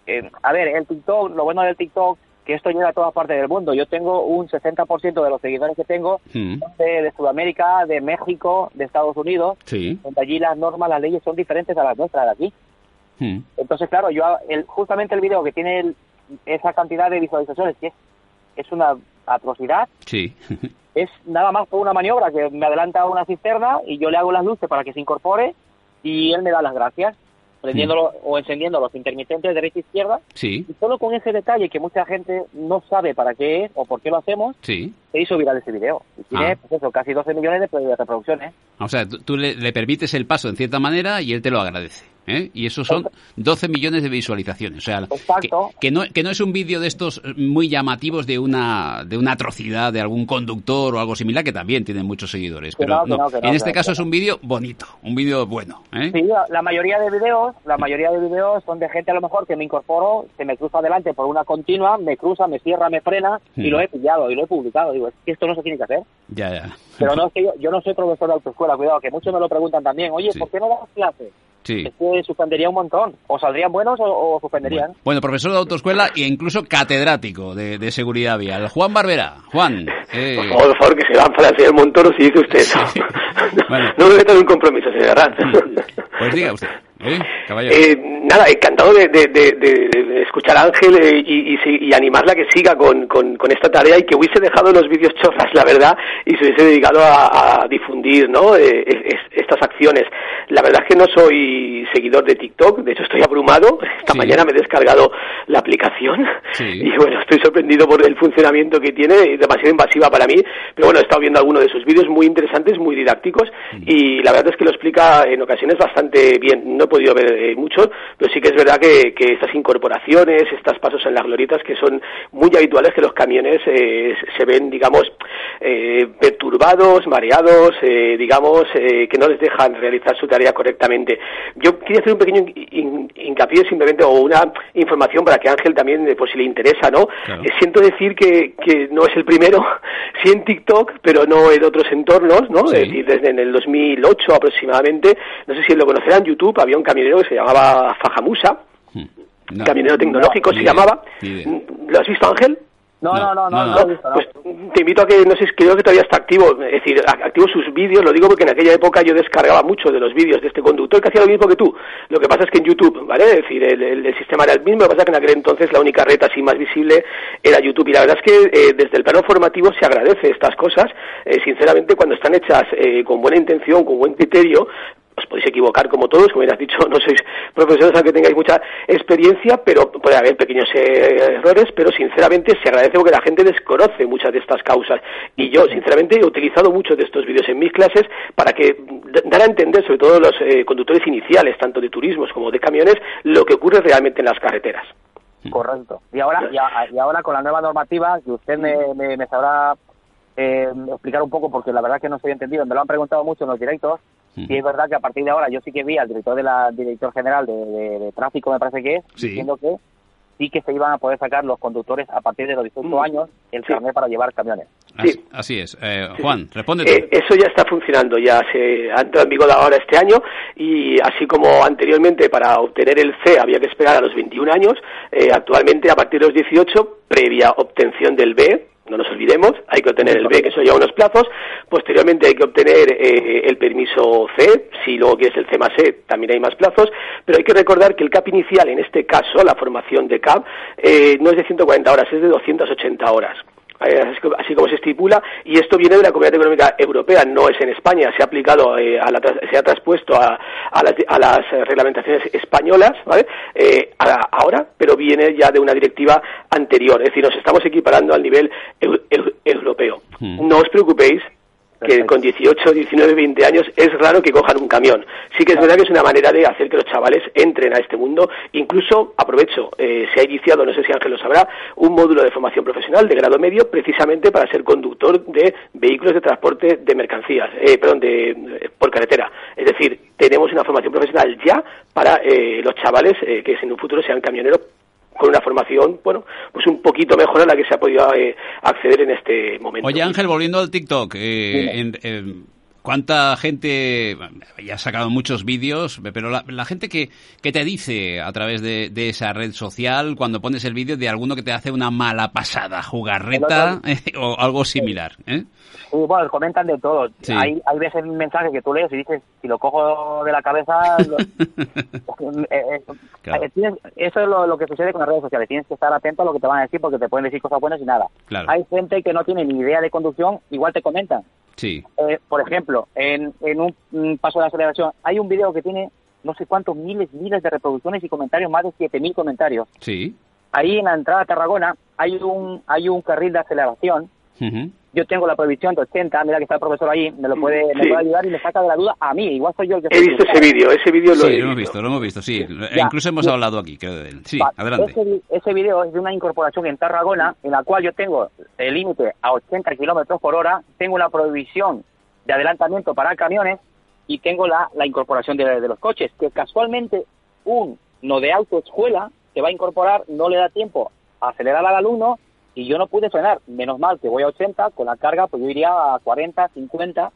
eh, a ver el TikTok lo bueno del TikTok que esto llega a todas partes del mundo yo tengo un 60% de los seguidores que tengo Mm. de, de Sudamérica de México de Estados Unidos Sí. donde allí las normas las leyes son diferentes a las nuestras de aquí Mm. Entonces, claro, yo el, justamente el video que tiene el- esa cantidad de visualizaciones, que es, es una atrocidad, Sí. es nada más por una maniobra que me adelanta una cisterna y yo le hago las luces para que se incorpore y él me da las gracias, prendiéndolo o encendiendo los intermitentes derecha e izquierda. Sí. Y solo con ese detalle que mucha gente no sabe para qué es o por qué lo hacemos, Sí. se hizo viral ese video. Y tiene, Ah. pues eso, casi 12 millones de, de reproducciones. O sea, tú, tú le, le permites el paso en cierta manera y él te lo agradece. ¿Eh? Y eso son 12 millones de visualizaciones. O sea, que, Exacto. que no, que no es un vídeo de estos muy llamativos de una, de una atrocidad de algún conductor o algo similar, que también tienen muchos seguidores. Pero no, en este caso es un vídeo bonito, un vídeo bueno. ¿eh? Sí, la, mayoría de videos, la mayoría de videos son de gente a lo mejor que me incorporo, se me cruza adelante por una continua, me cruza, me cierra, me frena y Mm. lo he pillado y lo he publicado. Digo, es que esto no se tiene que hacer. Ya, ya. Pero no es que yo, yo no soy profesor de autoescuela, cuidado, que muchos me lo preguntan también. Oye, ¿por qué no das clases? Sí. Es que suspendería un montón. O saldrían buenos o, o suspenderían. Bueno, profesor de autoescuela e incluso catedrático de, de seguridad vial. Juan Barberá. Juan. eh, Por favor, que se van para el Montoro si dice usted No me meto en un compromiso, señor Arranz. pues diga usted. ¿Eh? Eh, nada, encantado de, de- de- de- de escuchar a Ángel eh, y, y si- y animarla a que siga con, con- con esta tarea y que hubiese dejado los vídeos chorras, la verdad, y se hubiese dedicado a, a difundir ¿no? Eh, es- estas acciones. La verdad es que no soy seguidor de TikTok, de hecho estoy abrumado. Esta mañana me he descargado la aplicación y bueno, estoy sorprendido por el funcionamiento que tiene, demasiado invasiva para mí, pero bueno, he estado viendo algunos de sus vídeos muy interesantes, muy didácticos y la verdad es que lo explica en ocasiones bastante bien. No he podido ver eh, mucho, pero sí que es verdad que, que estas incorporaciones, estos pasos en las glorietas que son muy habituales que los camiones eh, se ven, digamos, eh, perturbados, mareados, eh, digamos, eh, que no les dejan realizar su tarea correctamente. Yo quería hacer un pequeño hin- hin- hincapié simplemente o una información para que Ángel también, eh, por si le interesa, ¿no? Siento decir que, que no es el primero, *laughs* sí en TikTok, pero no en otros entornos, ¿no? Es decir, desde en el 2008 aproximadamente, no sé si lo conocerán, YouTube, había un camionero que se llamaba Fajamusa, No. camionero tecnológico se llamaba. idea. ¿Lo has visto, Ángel? No, no, no, no, no, no, no. lo he visto, no. Pues te invito a que, no sé, creo que todavía está activo, es decir, activo sus vídeos, lo digo porque en aquella época yo descargaba mucho de los vídeos de este conductor que hacía lo mismo que tú. Lo que pasa es que en YouTube, ¿vale? Es decir, el, el- el sistema era el mismo, lo que pasa es que en aquel entonces la única red así más visible era YouTube. Y la verdad es que eh, desde el plano formativo se agradece estas cosas, eh, sinceramente, cuando están hechas eh, con buena intención, con buen criterio, os podéis equivocar como todos, como ya has dicho, *laughs* no sois profesores aunque tengáis mucha experiencia, pero puede haber pequeños eh, errores, pero sinceramente se agradece porque la gente desconoce muchas de estas causas. Y yo, sinceramente, he utilizado muchos de estos vídeos en mis clases para que dar a entender, sobre todo los eh, conductores iniciales, tanto de turismos como de camiones, lo que ocurre realmente en las carreteras. Correcto. Y ahora, y, a- y ahora con la nueva normativa, que usted me, me, me sabrá eh, explicar un poco, porque la verdad que no estoy entendido, me lo han preguntado mucho en los directos, y es verdad que a partir de ahora yo sí que vi al director de la director general de, de- de tráfico, me parece que es, Sí. diciendo que sí que se iban a poder sacar los conductores a partir de los 18 años el carnet para llevar camiones. Así, es. Eh, Juan, responde. Eh, eso ya está funcionando, ya se ha entrado en vigor ahora este año y así como anteriormente para obtener el C había que esperar a los 21 años, eh, actualmente a partir de los 18, previa obtención del B, no nos olvidemos, hay que obtener el B, que son ya unos plazos, posteriormente hay que obtener eh, el permiso C, si luego quieres el C más E, también hay más plazos, pero hay que recordar que el CAP inicial, en este caso, la formación de CAP, eh, no es de 140 horas, es de 280 horas. Eh, así como se estipula, y esto viene de la Comunidad Económica Europea, no es en España, se ha aplicado, eh, a la, se ha traspuesto a, a, las, a las, reglamentaciones españolas, ¿vale? Eh, ahora, pero viene ya de una directiva anterior, es decir, nos estamos equiparando al nivel europeo. Hmm. No os preocupéis, que con 18, 19, 20 años es raro que cojan un camión. Sí que es verdad que es una manera de hacer que los chavales entren a este mundo. Incluso, aprovecho, eh, se ha iniciado, no sé si Ángel lo sabrá, un módulo de formación profesional de grado medio precisamente para ser conductor de vehículos de transporte de mercancías, eh, perdón, de, por carretera. Es decir, tenemos una formación profesional ya para eh, los chavales eh, que en un futuro sean camioneros con una formación, bueno, pues un poquito mejor a la que se ha podido eh, acceder en este momento. Oye Ángel, volviendo al TikTok, eh, ¿cuánta gente, ya ha sacado muchos vídeos, pero la, gente que, que, te dice a través de, esa red social, cuando pones el vídeo de alguno que te hace una mala pasada, jugarreta o algo similar? ¿eh? Sí, bueno, comentan de todo. Hay, hay veces mensajes que tú lees y dices, si lo cojo de la cabeza... *laughs* Eh, eh, eh, eso es lo, que sucede con las redes sociales. Tienes que estar atento a lo que te van a decir porque te pueden decir cosas buenas y nada. Hay gente que no tiene ni idea de conducción, igual te comentan. Sí. por ejemplo, en, en un, paso de aceleración, hay un video que tiene no sé cuántos miles, miles de reproducciones y comentarios, más de 7.000 comentarios. Sí. Ahí en la entrada a Tarragona hay un, hay un carril de aceleración yo tengo la prohibición de 80, mira que está el profesor ahí, me lo puede, me puede ayudar y me saca de la duda a mí, igual soy yo el que... He visto ese vídeo, ese vídeo lo, sí, lo hemos visto. lo hemos visto, sí, incluso hemos hablado aquí, creo, de él. Sí, adelante. Ese, ese vídeo es de una incorporación en Tarragona, en la cual yo tengo el límite a 80 kilómetros por hora, tengo una prohibición de adelantamiento para camiones y tengo la, la incorporación de, de los coches, que casualmente un no de autoescuela que va a incorporar no le da tiempo a acelerar al alumno y yo no pude frenar. Menos mal que voy a 80, con la carga pues yo iría a 40, 50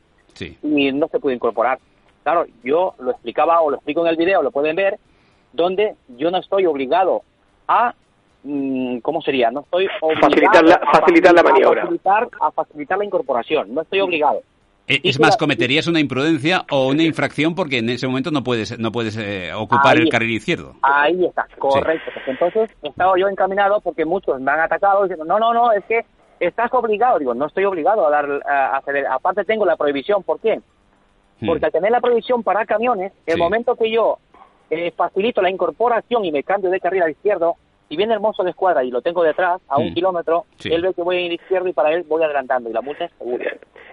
y no se pudo incorporar. Claro, yo lo explicaba o lo explico en el video, lo pueden ver, donde yo no estoy obligado a mm, ¿cómo sería? No estoy obligado facilitar la, facilitar la maniobra. a facilitar la incorporación, no estoy obligado. Eh, es más, cometerías una imprudencia o una infracción porque en ese momento no puedes no puedes eh, ocupar el carril izquierdo. Ahí está, correcto. Entonces, he estado yo encaminado porque muchos me han atacado diciendo, no, no, no, es que estás obligado. Digo, no estoy obligado a dar a hacer. Aparte tengo la prohibición. ¿Por qué? Hmm. Porque al tener la prohibición para camiones, el momento que yo eh, facilito la incorporación y me cambio de carril al izquierdo, si viene el mozo de escuadra y lo tengo detrás, a un hmm. kilómetro, él ve que voy a ir izquierdo y para él voy adelantando y la multa es segura.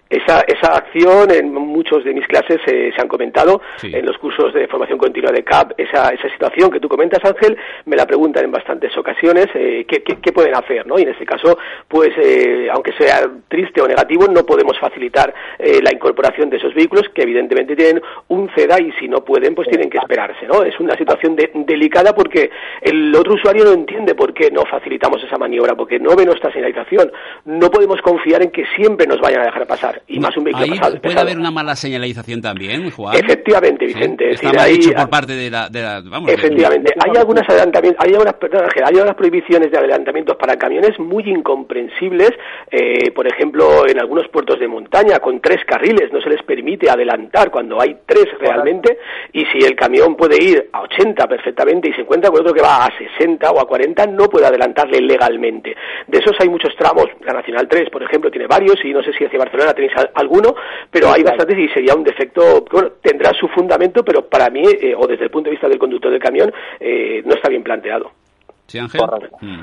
Esa, esa acción en muchos de mis clases eh, se han comentado en los cursos de formación continua de CAP. Esa, esa situación que tú comentas, Ángel, me la preguntan en bastantes ocasiones eh, ¿qué, qué, pueden hacer. ¿no? Y en este caso, pues eh, aunque sea triste o negativo, no podemos facilitar la incorporación de esos vehículos que evidentemente tienen un CEDA y si no pueden, pues tienen que esperarse. ¿no? Es una situación delicada porque el otro usuario no entiende por qué no facilitamos esa maniobra, porque no ve nuestra señalización. No podemos confiar en que siempre nos vayan a dejar pasar y más un vehículo Ahí ¿Puede haber una mala señalización también, Juan? Efectivamente, Vicente. Está mal hecho por parte de la... vamos, efectivamente. hay algunas adelantamientos, hay algunas, hay algunas prohibiciones de adelantamientos para camiones muy incomprensibles. Eh, por ejemplo, en algunos puertos de montaña con tres carriles no se les permite adelantar cuando hay tres realmente y si el camión puede ir a 80 perfectamente y se encuentra con otro que va a 60 o a 40 no puede adelantarle legalmente. De esos hay muchos tramos. La Nacional 3, por ejemplo, tiene varios y no sé si hacia Barcelona tenéis alguno, pero hay bastantes y sería un defecto, bueno, tendrá su fundamento, pero para mí, eh, o desde el punto de vista del conductor del camión, eh, no está bien planteado. Sí, Ángel. Mm.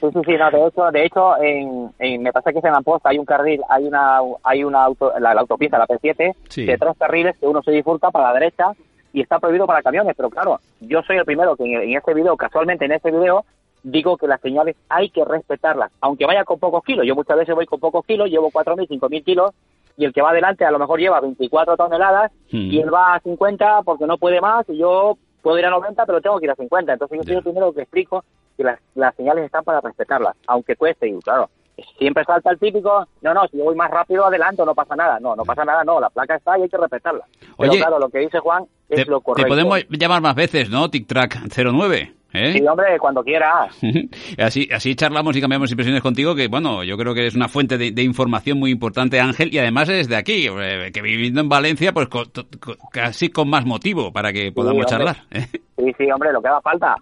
Sí, sí, sí, no, de hecho, de hecho en, me pasa que en Amposta hay un carril, hay una hay una auto, la, autopista, la P7, de tres carriles que uno se disfruta para la derecha y está prohibido para camiones, pero claro, yo soy el primero que en, en este video, casualmente en este video, digo que las señales hay que respetarlas, aunque vaya con pocos kilos. Yo muchas veces voy con pocos kilos, llevo 4.000, 5.000 kilos, y el que va adelante a lo mejor lleva 24 toneladas, hmm. y él va a 50 porque no puede más, y yo puedo ir a 90, pero tengo que ir a 50. Entonces yo soy el primero que explico que las, las señales están para respetarlas, aunque cueste, y claro, siempre salta el típico, no, no, si yo voy más rápido adelanto, no pasa nada. No, no pasa nada, no, la placa está y hay que respetarla. Pero claro, lo que dice Juan es Te, lo te correcto. podemos llamar más veces, ¿no? TicTrack 09. ¿Eh? Sí, hombre, cuando quieras. *laughs* así, así charlamos y cambiamos impresiones contigo, que bueno, yo creo que es una fuente de, de información muy importante, Ángel, y además es de aquí, eh, que viviendo en Valencia, pues co- to- co- casi con más motivo para que podamos charlar. ¿eh? Sí, sí, hombre, lo que haga falta.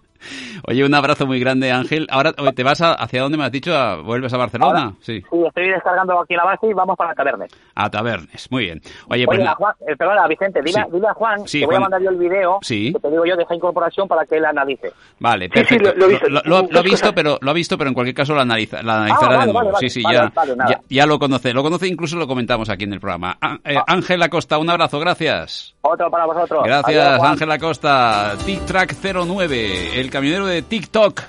Oye, un abrazo muy grande, Ángel. Ahora te vas a, hacia dónde me has dicho, ¿A- vuelves a Barcelona, Ahora- sí, Sí, estoy descargando aquí la base y vamos para la taberna. a Tabernes, muy bien. Oye, pues Oye, a Juan, eh, perdona, Vicente, dile, Sí. dile a Juan Sí, que voy a mandar yo el video Sí. que te digo yo de esa incorporación para que él analice. Vale, Sí, sí, perfecto. lo- he visto. Lo, lo- lo ha Dos visto, cosas. pero lo ha visto, pero en cualquier caso lo analiza, la analizará Ah, vale, sí, sí, ya, ya, ya lo conoce, lo conoce, incluso lo comentamos aquí en el programa. Á- eh, Ángel Acosta, un abrazo, gracias. Otro para vosotros. Gracias, Adiós. Ángel Acosta. TicTrack09, el camionero de TikTok.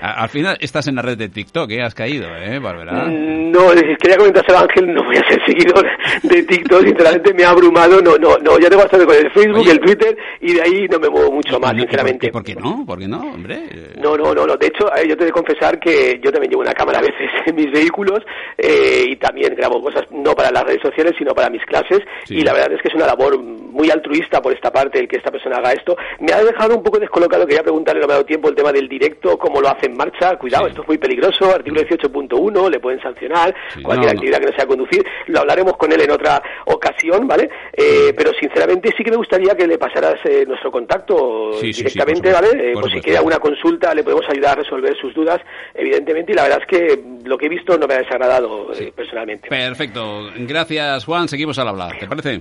A- Al final estás en la red de TikTok, ¿eh? Has caído, ¿eh, Bárbara? No, quería comentárselo Ángel, no voy a ser seguidor de TikTok, sinceramente me ha abrumado, no, no, no, ya tengo bastante con el Facebook, el Twitter, y de ahí no me muevo mucho más, ¿Y por- sinceramente. ¿Y por qué no? ¿Por qué no, hombre? Eh, No, no, no, no. De hecho, yo te he de confesar que yo también llevo una cámara a veces *laughs* en mis vehículos eh, y también grabo cosas no para las redes sociales, sino para mis clases. Sí. Y la verdad es que es una labor muy altruista por esta parte el que esta persona haga esto. Me ha dejado un poco descolocado, quería preguntarle, no me dado tiempo, el tema del directo, cómo lo hace en marcha. Cuidado, esto es muy peligroso. Artículo 18.1, le pueden sancionar cualquier no, actividad que no sea conducir. Lo hablaremos con él en otra ocasión, ¿vale? Eh, pero sinceramente sí que me gustaría que le pasaras eh, nuestro contacto Sí, directamente, ¿vale? Eh, por si quiere alguna consulta, le podemos ayudar a resolver sus dudas, evidentemente, y la verdad es que lo que he visto no me ha desagradado eh, personalmente. Perfecto. Gracias, Juan. Seguimos al hablar, ¿te parece?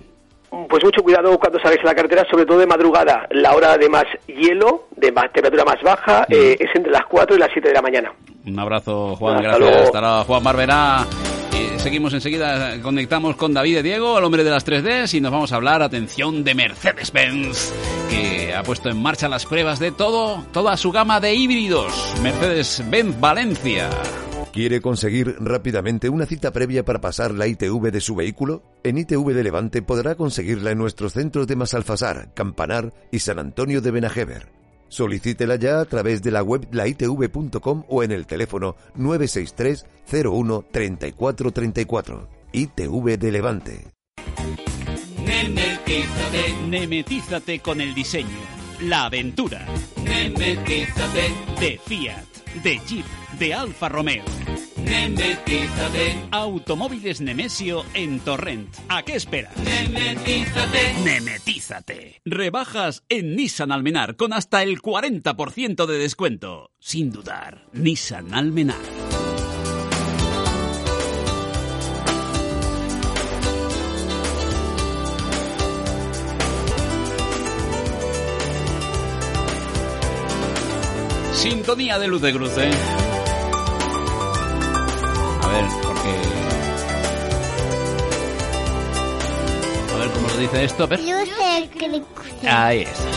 Pues mucho cuidado cuando salgáis a la carretera, sobre todo de madrugada. La hora de más hielo, de más temperatura más baja, eh, es entre las 4 y las 7 de la mañana. Un abrazo, Juan. Hasta gracias. luego. Hasta Juan Barberá. Eh, seguimos enseguida, conectamos con David de Diego, el hombre de las 3Ds, y nos vamos a hablar, atención, de Mercedes-Benz, que ha puesto en marcha las pruebas de todo, toda su gama de híbridos. Mercedes-Benz Valencia. ¿Quiere conseguir rápidamente una cita previa para pasar la ITV de su vehículo? En ITV de Levante podrá conseguirla en nuestros centros de Masalfasar, Campanar y San Antonio de Benajever. Solicítela ya a través de la web laitv.com o en el teléfono 963 01 34 34. ITV de Levante. Nemetízate, nemetízate con el diseño, la aventura. Nemetízate de Fiat, de Jeep, de Alfa Romeo. Nemetízate. Automóviles Nemesio en Torrent. ¿A qué esperas? Nemetízate. Nemetízate. Rebajas en Nissan Almenar con hasta el 40% de descuento. Sin dudar, Nissan Almenar. Sintonía de luz de cruce. Ver, porque. A ver cómo lo dice esto. A ver. Ahí es.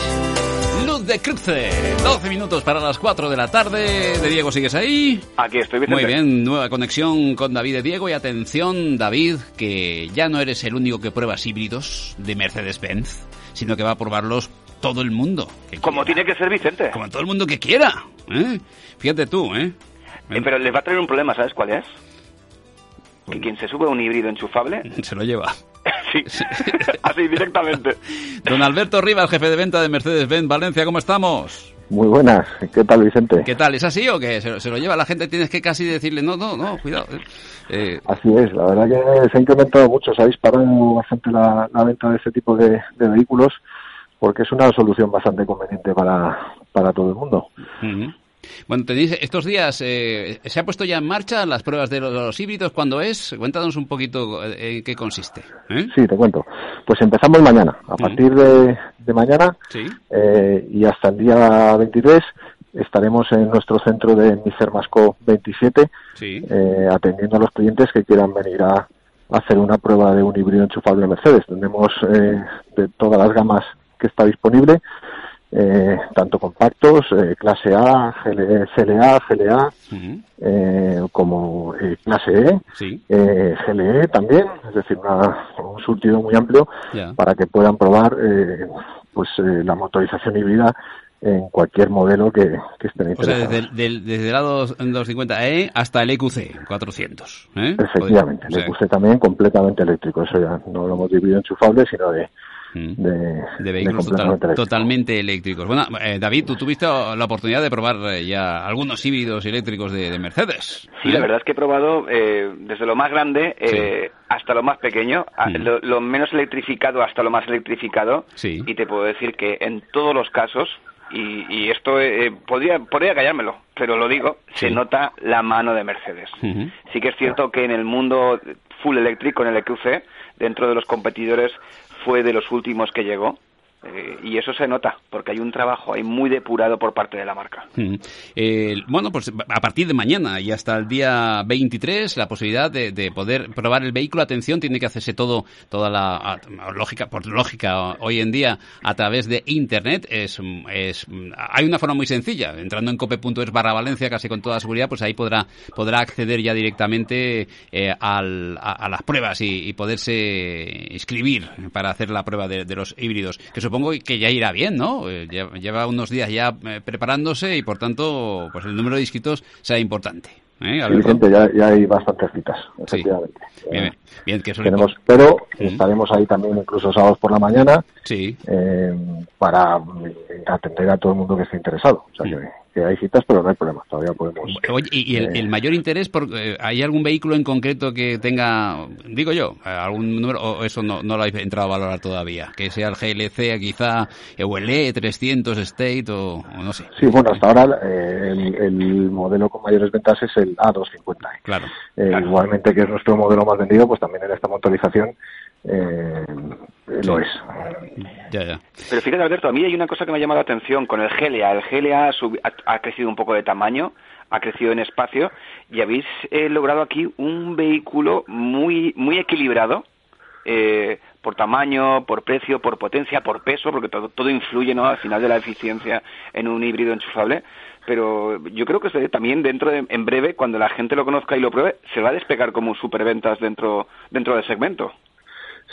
Luz de cruce. 12 minutos para las 4 de la tarde. De Diego, ¿sigues ahí? Aquí estoy, Vicente. Muy bien, nueva conexión con David de Diego. Y atención, David, que ya no eres el único que pruebas híbridos de Mercedes-Benz, sino que va a probarlos todo el mundo. que Como quiera. tiene que ser Vicente. Como todo el mundo que quiera. ¿eh? Fíjate tú, ¿eh? Eh, pero les va a traer un problema, ¿sabes cuál es? Que quien se sube a un híbrido enchufable... *laughs* Se lo lleva. *laughs* sí, *laughs* así directamente. Don Alberto Rivas, jefe de venta de Mercedes-Benz Valencia, ¿cómo estamos? Muy buenas, ¿qué tal Vicente? ¿Qué tal? ¿Es así o qué? ¿Se, lo- se lo lleva la gente? Tienes que casi decirle, no, no, no, cuidado. Eh, Así es, la verdad que se ha incrementado mucho, se ha disparado bastante la, la venta de este tipo de, de vehículos porque es una solución bastante conveniente para, para todo el mundo. Bueno, tenéis estos días, eh, ¿se ha puesto ya en marcha las pruebas de los, los híbridos? ¿Cuándo es? Cuéntanos un poquito eh, en qué consiste. ¿eh? Sí, te cuento. Pues empezamos mañana, a partir de, de mañana Sí. eh, y hasta el día 23 estaremos en nuestro centro de Mister Masco 27 Sí. eh, atendiendo a los clientes que quieran venir a, hacer una prueba de un híbrido enchufable Mercedes. Tenemos eh, de todas las gamas que está disponible, eh, tanto compactos, eh, clase A, GL CLA, GLA, eh, como eh, clase E, Sí. eh, GLE también, es decir, una- un surtido muy amplio para que puedan probar eh, pues eh, la motorización híbrida en cualquier modelo que, que estén O sea, desde, el, desde el 250e hasta el EQC 400. ¿eh? Efectivamente, el EQC también completamente eléctrico. Eso ya no lo hemos dividido enchufable, sino de, De, vehículos totalmente eléctricos. Bueno, eh, David, tú tuviste la oportunidad de probar eh, ya algunos híbridos eléctricos de, Mercedes. Sí, la verdad es que he probado eh, desde lo más grande hasta lo más pequeño, mm. lo, menos electrificado hasta lo más electrificado. Y te puedo decir que en todos los casos, y, esto podría, podría callármelo, pero lo digo, se nota la mano de Mercedes. Sí que es cierto que en el mundo full eléctrico, en el EQC, dentro de los competidores fue de los últimos que llegó. Eh, y eso se nota, porque hay un trabajo ahí muy depurado por parte de la marca. Mm. bueno, pues a partir de mañana y hasta el día 23, la posibilidad de, poder probar el vehículo. Atención, tiene que hacerse todo, toda la lógica, por lógica, hoy en día a través de Internet. Es, es, hay una forma muy sencilla. Entrando en cope.es barra Valencia, casi con toda seguridad, pues ahí podrá, podrá acceder ya directamente eh, al, a, las pruebas y, poderse inscribir para hacer la prueba de, los híbridos. Que que ya irá bien, ¿no? Eh, lleva unos días ya eh, preparándose y por tanto, pues el número de inscritos será importante. ¿eh? ya, hay bastantes citas, efectivamente. Bien, que Tenemos, pero estaremos ahí también incluso sábados por la mañana sí. para atender a todo el mundo que esté interesado. O sea, que, hay citas, pero no hay problema, todavía podemos... Oye, ¿y el, eh, mayor interés, por, eh, hay algún vehículo en concreto que tenga, digo yo, algún número, o eso no, no lo habéis entrado a valorar todavía? Que sea el GLC quizá, o el E300 State, o, no sé. Sí, bueno, hasta ahora eh, el, modelo con mayores ventas es el A250. Claro, Igualmente que es nuestro modelo más vendido, pues también en esta motorización eh, lo es. Ya, ya. Pero fíjate, Alberto, a mí hay una cosa que me ha llamado la atención con el GLA. El GLA ha, crecido un poco de tamaño, ha crecido en espacio y habéis eh, logrado aquí un vehículo muy, muy equilibrado. Eh, por tamaño, por precio, por potencia, por peso, porque todo, todo influye ¿no? al final de la eficiencia en un híbrido enchufable pero yo creo que también dentro de, en breve, cuando la gente lo conozca y lo pruebe, se va a despegar como superventas dentro, dentro del segmento.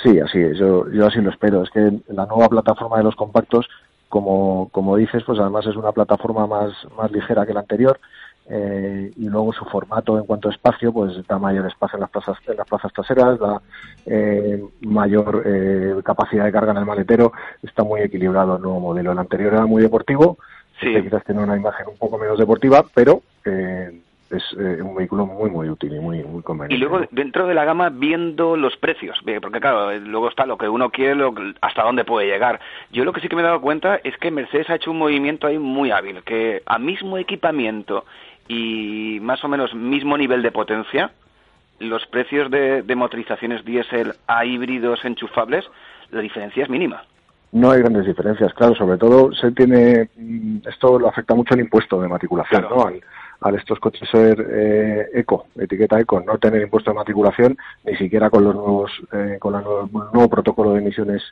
Sí, así es, yo, yo así lo espero. Es que la nueva plataforma de los compactos, como, como dices, pues además es una plataforma más, más ligera que la anterior. Eh, y luego su formato en cuanto a espacio, pues da mayor espacio en las plazas, en las plazas traseras, da eh, mayor eh, capacidad de carga en el maletero, está muy equilibrado el nuevo modelo. El anterior era muy deportivo, sí. quizás tiene una imagen un poco menos deportiva, pero eh, es eh, un vehículo muy muy útil y muy muy conveniente. Y luego dentro de la gama viendo los precios, porque claro, eh, luego está lo que uno quiere, lo, hasta dónde puede llegar. Yo lo que sí que me he dado cuenta es que Mercedes ha hecho un movimiento ahí muy hábil, que a mismo equipamiento y más o menos mismo nivel de potencia, los precios de, de motorizaciones diésel a híbridos enchufables, la diferencia es mínima. No hay grandes diferencias, claro, sobre todo se tiene, mm, esto lo afecta mucho el impuesto de matriculación, ¿no? al estos coches ser eh, eco, etiqueta eco, no tener impuesto de matriculación, ni siquiera con los nuevos, eh, con el nuevo, protocolo de emisiones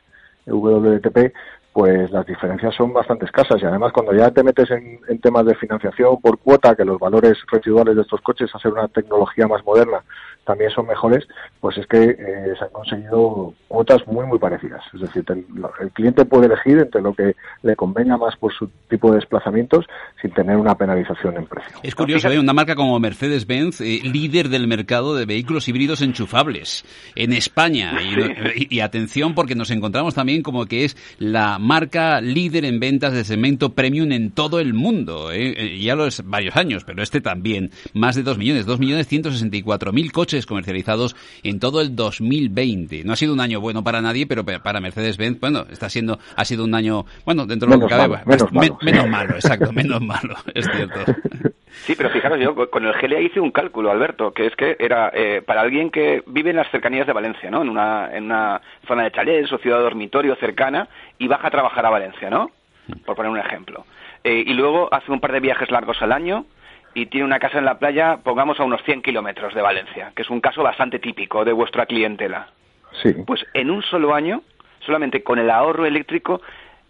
WLTP, pues las diferencias son bastante escasas y además cuando ya te metes en, en, temas de financiación por cuota, que los valores residuales de estos coches, hacer una tecnología más moderna, también son mejores, pues es que eh, se han conseguido cuotas muy, muy parecidas. Es decir, el, cliente puede elegir entre lo que le convenga más por su tipo de desplazamientos sin tener una penalización en precio. Es curioso, ¿eh? una marca como Mercedes-Benz, eh, líder del mercado de vehículos híbridos enchufables en España. Y, atención porque nos encontramos también como que es la marca líder en ventas de cemento premium en todo el mundo. Ya lo es varios años, pero este también. Más de 2 millones, 2 millones 164 mil coches comercializados en todo el 2020. No ha sido un año bueno para nadie, pero para Mercedes-Benz, bueno, está siendo, ha sido un año, bueno, dentro de lo que cabe, menos, malo, menos malo, exacto, menos malo, *laughs* es cierto. Sí, pero fijaros, yo con el GLA hice un cálculo, Alberto, que es que era eh, para alguien que vive en las cercanías de Valencia, ¿no? En una, en una zona de chalés o ciudad dormitorio cercana y baja trabajar a Valencia, ¿no? Por poner un ejemplo. Eh, y luego hace un par de viajes largos al año, y tiene una casa en la playa, pongamos a unos 100 kilómetros de Valencia, que es un caso bastante típico de vuestra clientela. Sí. Pues en un solo año, solamente con el ahorro eléctrico,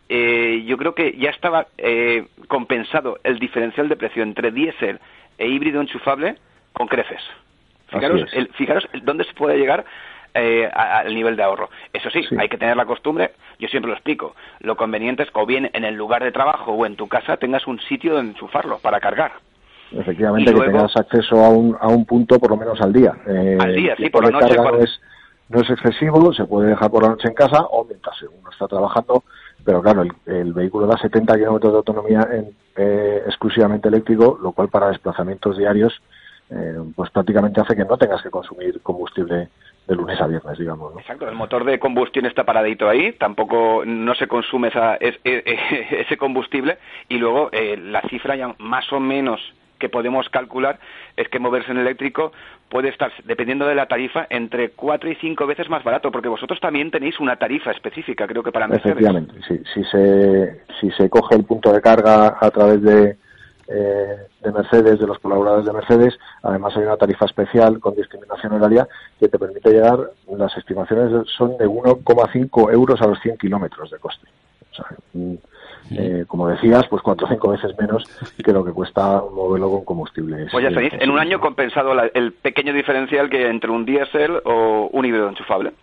eh, yo creo que ya estaba eh, compensado el diferencial de precio entre diésel e híbrido enchufable con creces. Fijaros, el, fijaros dónde se puede llegar eh, al nivel de ahorro. Eso sí, hay que tener la costumbre, yo siempre lo explico, lo conveniente es que o bien en el lugar de trabajo o en tu casa tengas un sitio donde enchufarlo para cargar. Efectivamente, que tengas acceso a un, a un punto por lo menos al día. Eh, al día, sí, por la noche. No, es, no es excesivo, se puede dejar por la noche en casa o mientras uno está trabajando, pero claro, el, vehículo da 70 kilómetros de autonomía en, eh, exclusivamente eléctrico, lo cual para desplazamientos diarios eh, pues prácticamente hace que no tengas que consumir combustible de lunes a viernes, digamos. Exacto, el motor de combustión está paradito ahí, tampoco no se consume esa, *laughs* ese combustible y luego eh, la cifra ya más o menos que podemos calcular es que moverse en eléctrico puede estar, dependiendo de la tarifa, entre cuatro y cinco veces más barato, porque vosotros también tenéis una tarifa específica, creo que para Mercedes. Efectivamente, sí, si, se, si se coge el punto de carga a través de, eh, de Mercedes, de los colaboradores de Mercedes. Además hay una tarifa especial con discriminación horaria que te permite llegar, las estimaciones son de 1,5 euros a los 100 kilómetros de coste. O sea, mm, eh, como decías, pues cuatro o cinco veces menos que lo que cuesta moverlo con combustible. Pues ya tenéis, en un año compensado el pequeño diferencial que entre un diésel o un híbrido enchufable.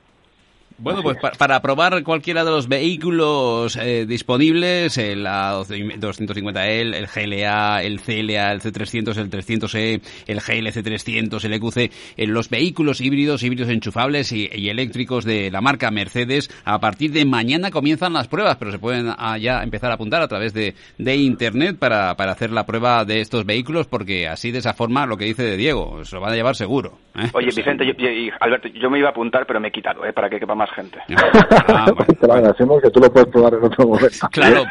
Bueno, pues para probar cualquiera de los vehículos eh, disponibles, el A250L, el GLA, el CLA, el C300, el 300E, el GLC300, el EQC, en los vehículos híbridos, híbridos enchufables y, eléctricos de la marca Mercedes, a partir de mañana comienzan las pruebas, pero se pueden ah, ya empezar a apuntar a través de, de Internet para, para hacer la prueba de estos vehículos, porque así de esa forma, lo que dice de Diego, se lo van a llevar seguro. ¿eh? Oye, Vicente y Alberto, yo me iba a apuntar, pero me he quitado, ¿eh? para que quepa más gente. *laughs* Ah, Te lo agradecemos que tú lo puedes probar en otro momento. *laughs* Claro,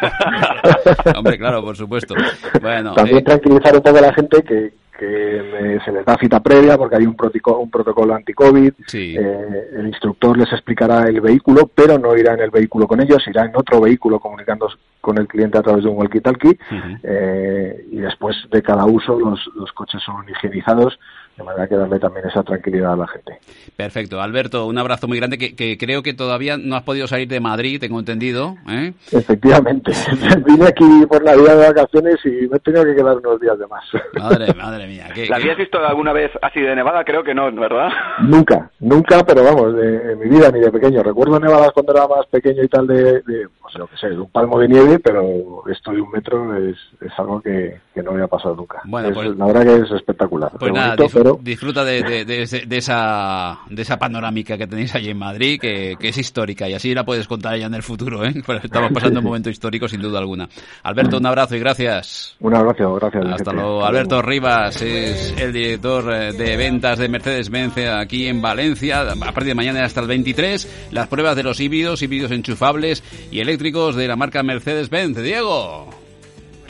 *laughs* hombre, claro, por supuesto. Bueno, También eh, tranquilizar un poco a la gente que, que se les da cita previa porque hay un, protocolo, un protocolo anti-COVID. Eh, el instructor les explicará el vehículo, pero no irá en el vehículo con ellos, irá en otro vehículo comunicando con el cliente a través de un walkie-talkie. Eh, y después de cada uso los, los coches son higienizados de manera que darle también esa tranquilidad a la gente. Perfecto. Alberto, un abrazo muy grande, que, creo que todavía no has podido salir de Madrid, tengo entendido. ¿eh? Efectivamente. *laughs* Vine aquí por la vida de vacaciones y me he tenido que quedar unos días de más. Madre, madre mía. *laughs* ¿La habías visto alguna vez así de nevada? Creo que no, ¿verdad? Nunca, nunca, pero vamos, de, en mi vida ni de pequeño. Recuerdo nevadas cuando era más pequeño y tal de, de pues lo que sé, de un palmo de nieve, pero esto de un metro es, es algo que, que no había pasado nunca. Bueno, pues, la verdad que es espectacular. Pues nada, disfruta de, de, esa, de esa panorámica que tenéis allí en Madrid, que, que, es histórica y así la puedes contar ya en el futuro. ¿eh? *laughs* Estamos pasando un *laughs* momento histórico sin duda alguna. Alberto, un abrazo y gracias. Un abrazo, gracias. Hasta luego. Alberto Rivas es el director eh, de ventas de Mercedes-Benz aquí en Valencia. A partir de mañana hasta el 23, las pruebas de los híbridos, híbridos enchufables y eléctricos de la marca Mercedes-Benz. Diego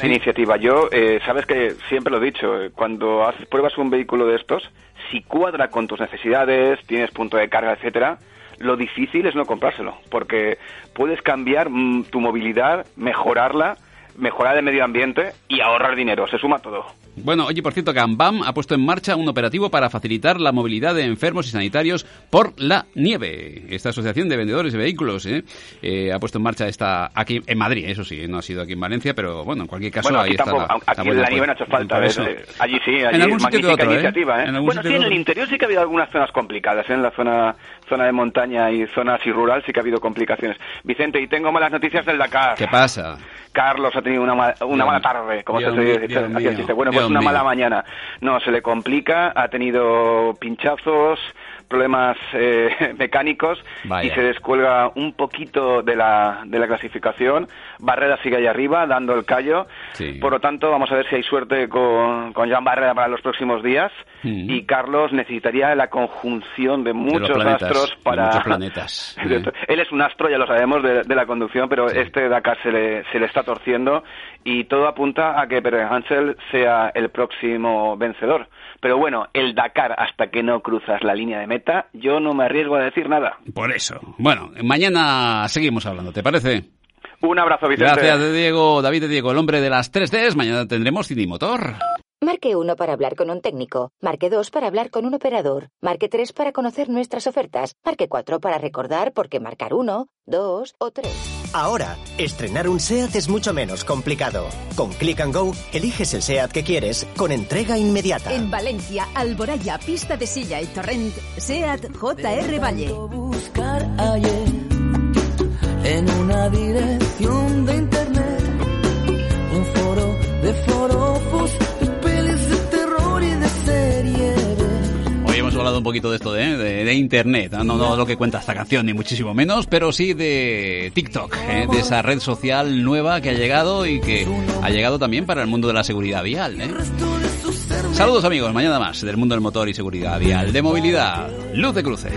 iniciativa. Yo, eh, sabes que siempre lo he dicho, eh, cuando haces, pruebas un vehículo de estos, si cuadra con tus necesidades, tienes punto de carga, etcétera, lo difícil es no comprárselo, porque puedes cambiar mm, tu movilidad, mejorarla, mejorar el medio ambiente y ahorrar dinero. Se suma todo. Bueno, oye, por cierto, Gambam ha puesto en marcha un operativo para facilitar la movilidad de enfermos y sanitarios por la nieve. Esta asociación de vendedores de vehículos ¿eh? Eh, ha puesto en marcha esta aquí en Madrid, eso sí, no ha sido aquí en Valencia, pero bueno, en cualquier caso ahí está. aquí en la nieve no ha hecho falta. allí sí, allí en algún otro, ¿eh? iniciativa. ¿eh? bueno, sí, en el interior sí que ha habido algunas zonas complicadas, en la zona zona de montaña y zona así rural sí que ha habido complicaciones. Vicente, y tengo malas noticias del Dakar. ¿Qué pasa? Carlos ha tenido una, una mala tarde, como se dice. Bueno, pues una mala mañana. No, se le complica, ha tenido pinchazos, problemas eh, *laughs* mecánicos y se descuelga un poquito de la, de la clasificación. Barrera sigue ahí arriba, dando el callo. Por lo tanto, vamos a ver si hay suerte con, con Jan Barrera para los próximos días. Mm. Y Carlos necesitaría la conjunción de muchos astros para. muchos planetas. *laughs* Él es un astro, ya lo sabemos, de, la conducción, pero este Dakar se le, se le está torciendo y todo apunta a que Peter Hansel sea el próximo vencedor. Pero bueno, el Dakar, hasta que no cruzas la línea de meta, yo no me arriesgo a decir nada. Por eso. Bueno, mañana seguimos hablando, ¿te parece? Un abrazo, Vicente. Gracias, de Diego. David de Diego, el hombre de las 3Ds. Mañana tendremos Cinimotor. Marque 1 para hablar con un técnico. Marque 2 para hablar con un operador. Marque 3 para conocer nuestras ofertas. Marque 4 para recordar por qué marcar 1, 2 o 3. Ahora, estrenar un SEAT es mucho menos complicado. Con Click and Go, eliges el SEAT que quieres con entrega inmediata. En Valencia, Alboraya, pista de silla y torrent, SEAT JR Valle. buscar ayer en una dirección de internet un foro de forofos hemos hablado un poquito de esto de, internet, ¿no? Lo que cuenta esta canción, ni muchísimo menos, pero sí de TikTok, ¿eh? de esa red social nueva que ha llegado y que ha llegado también para el mundo de la seguridad vial. ¿eh? Saludos amigos, mañana más del mundo del motor y seguridad vial, de movilidad, luz de cruce.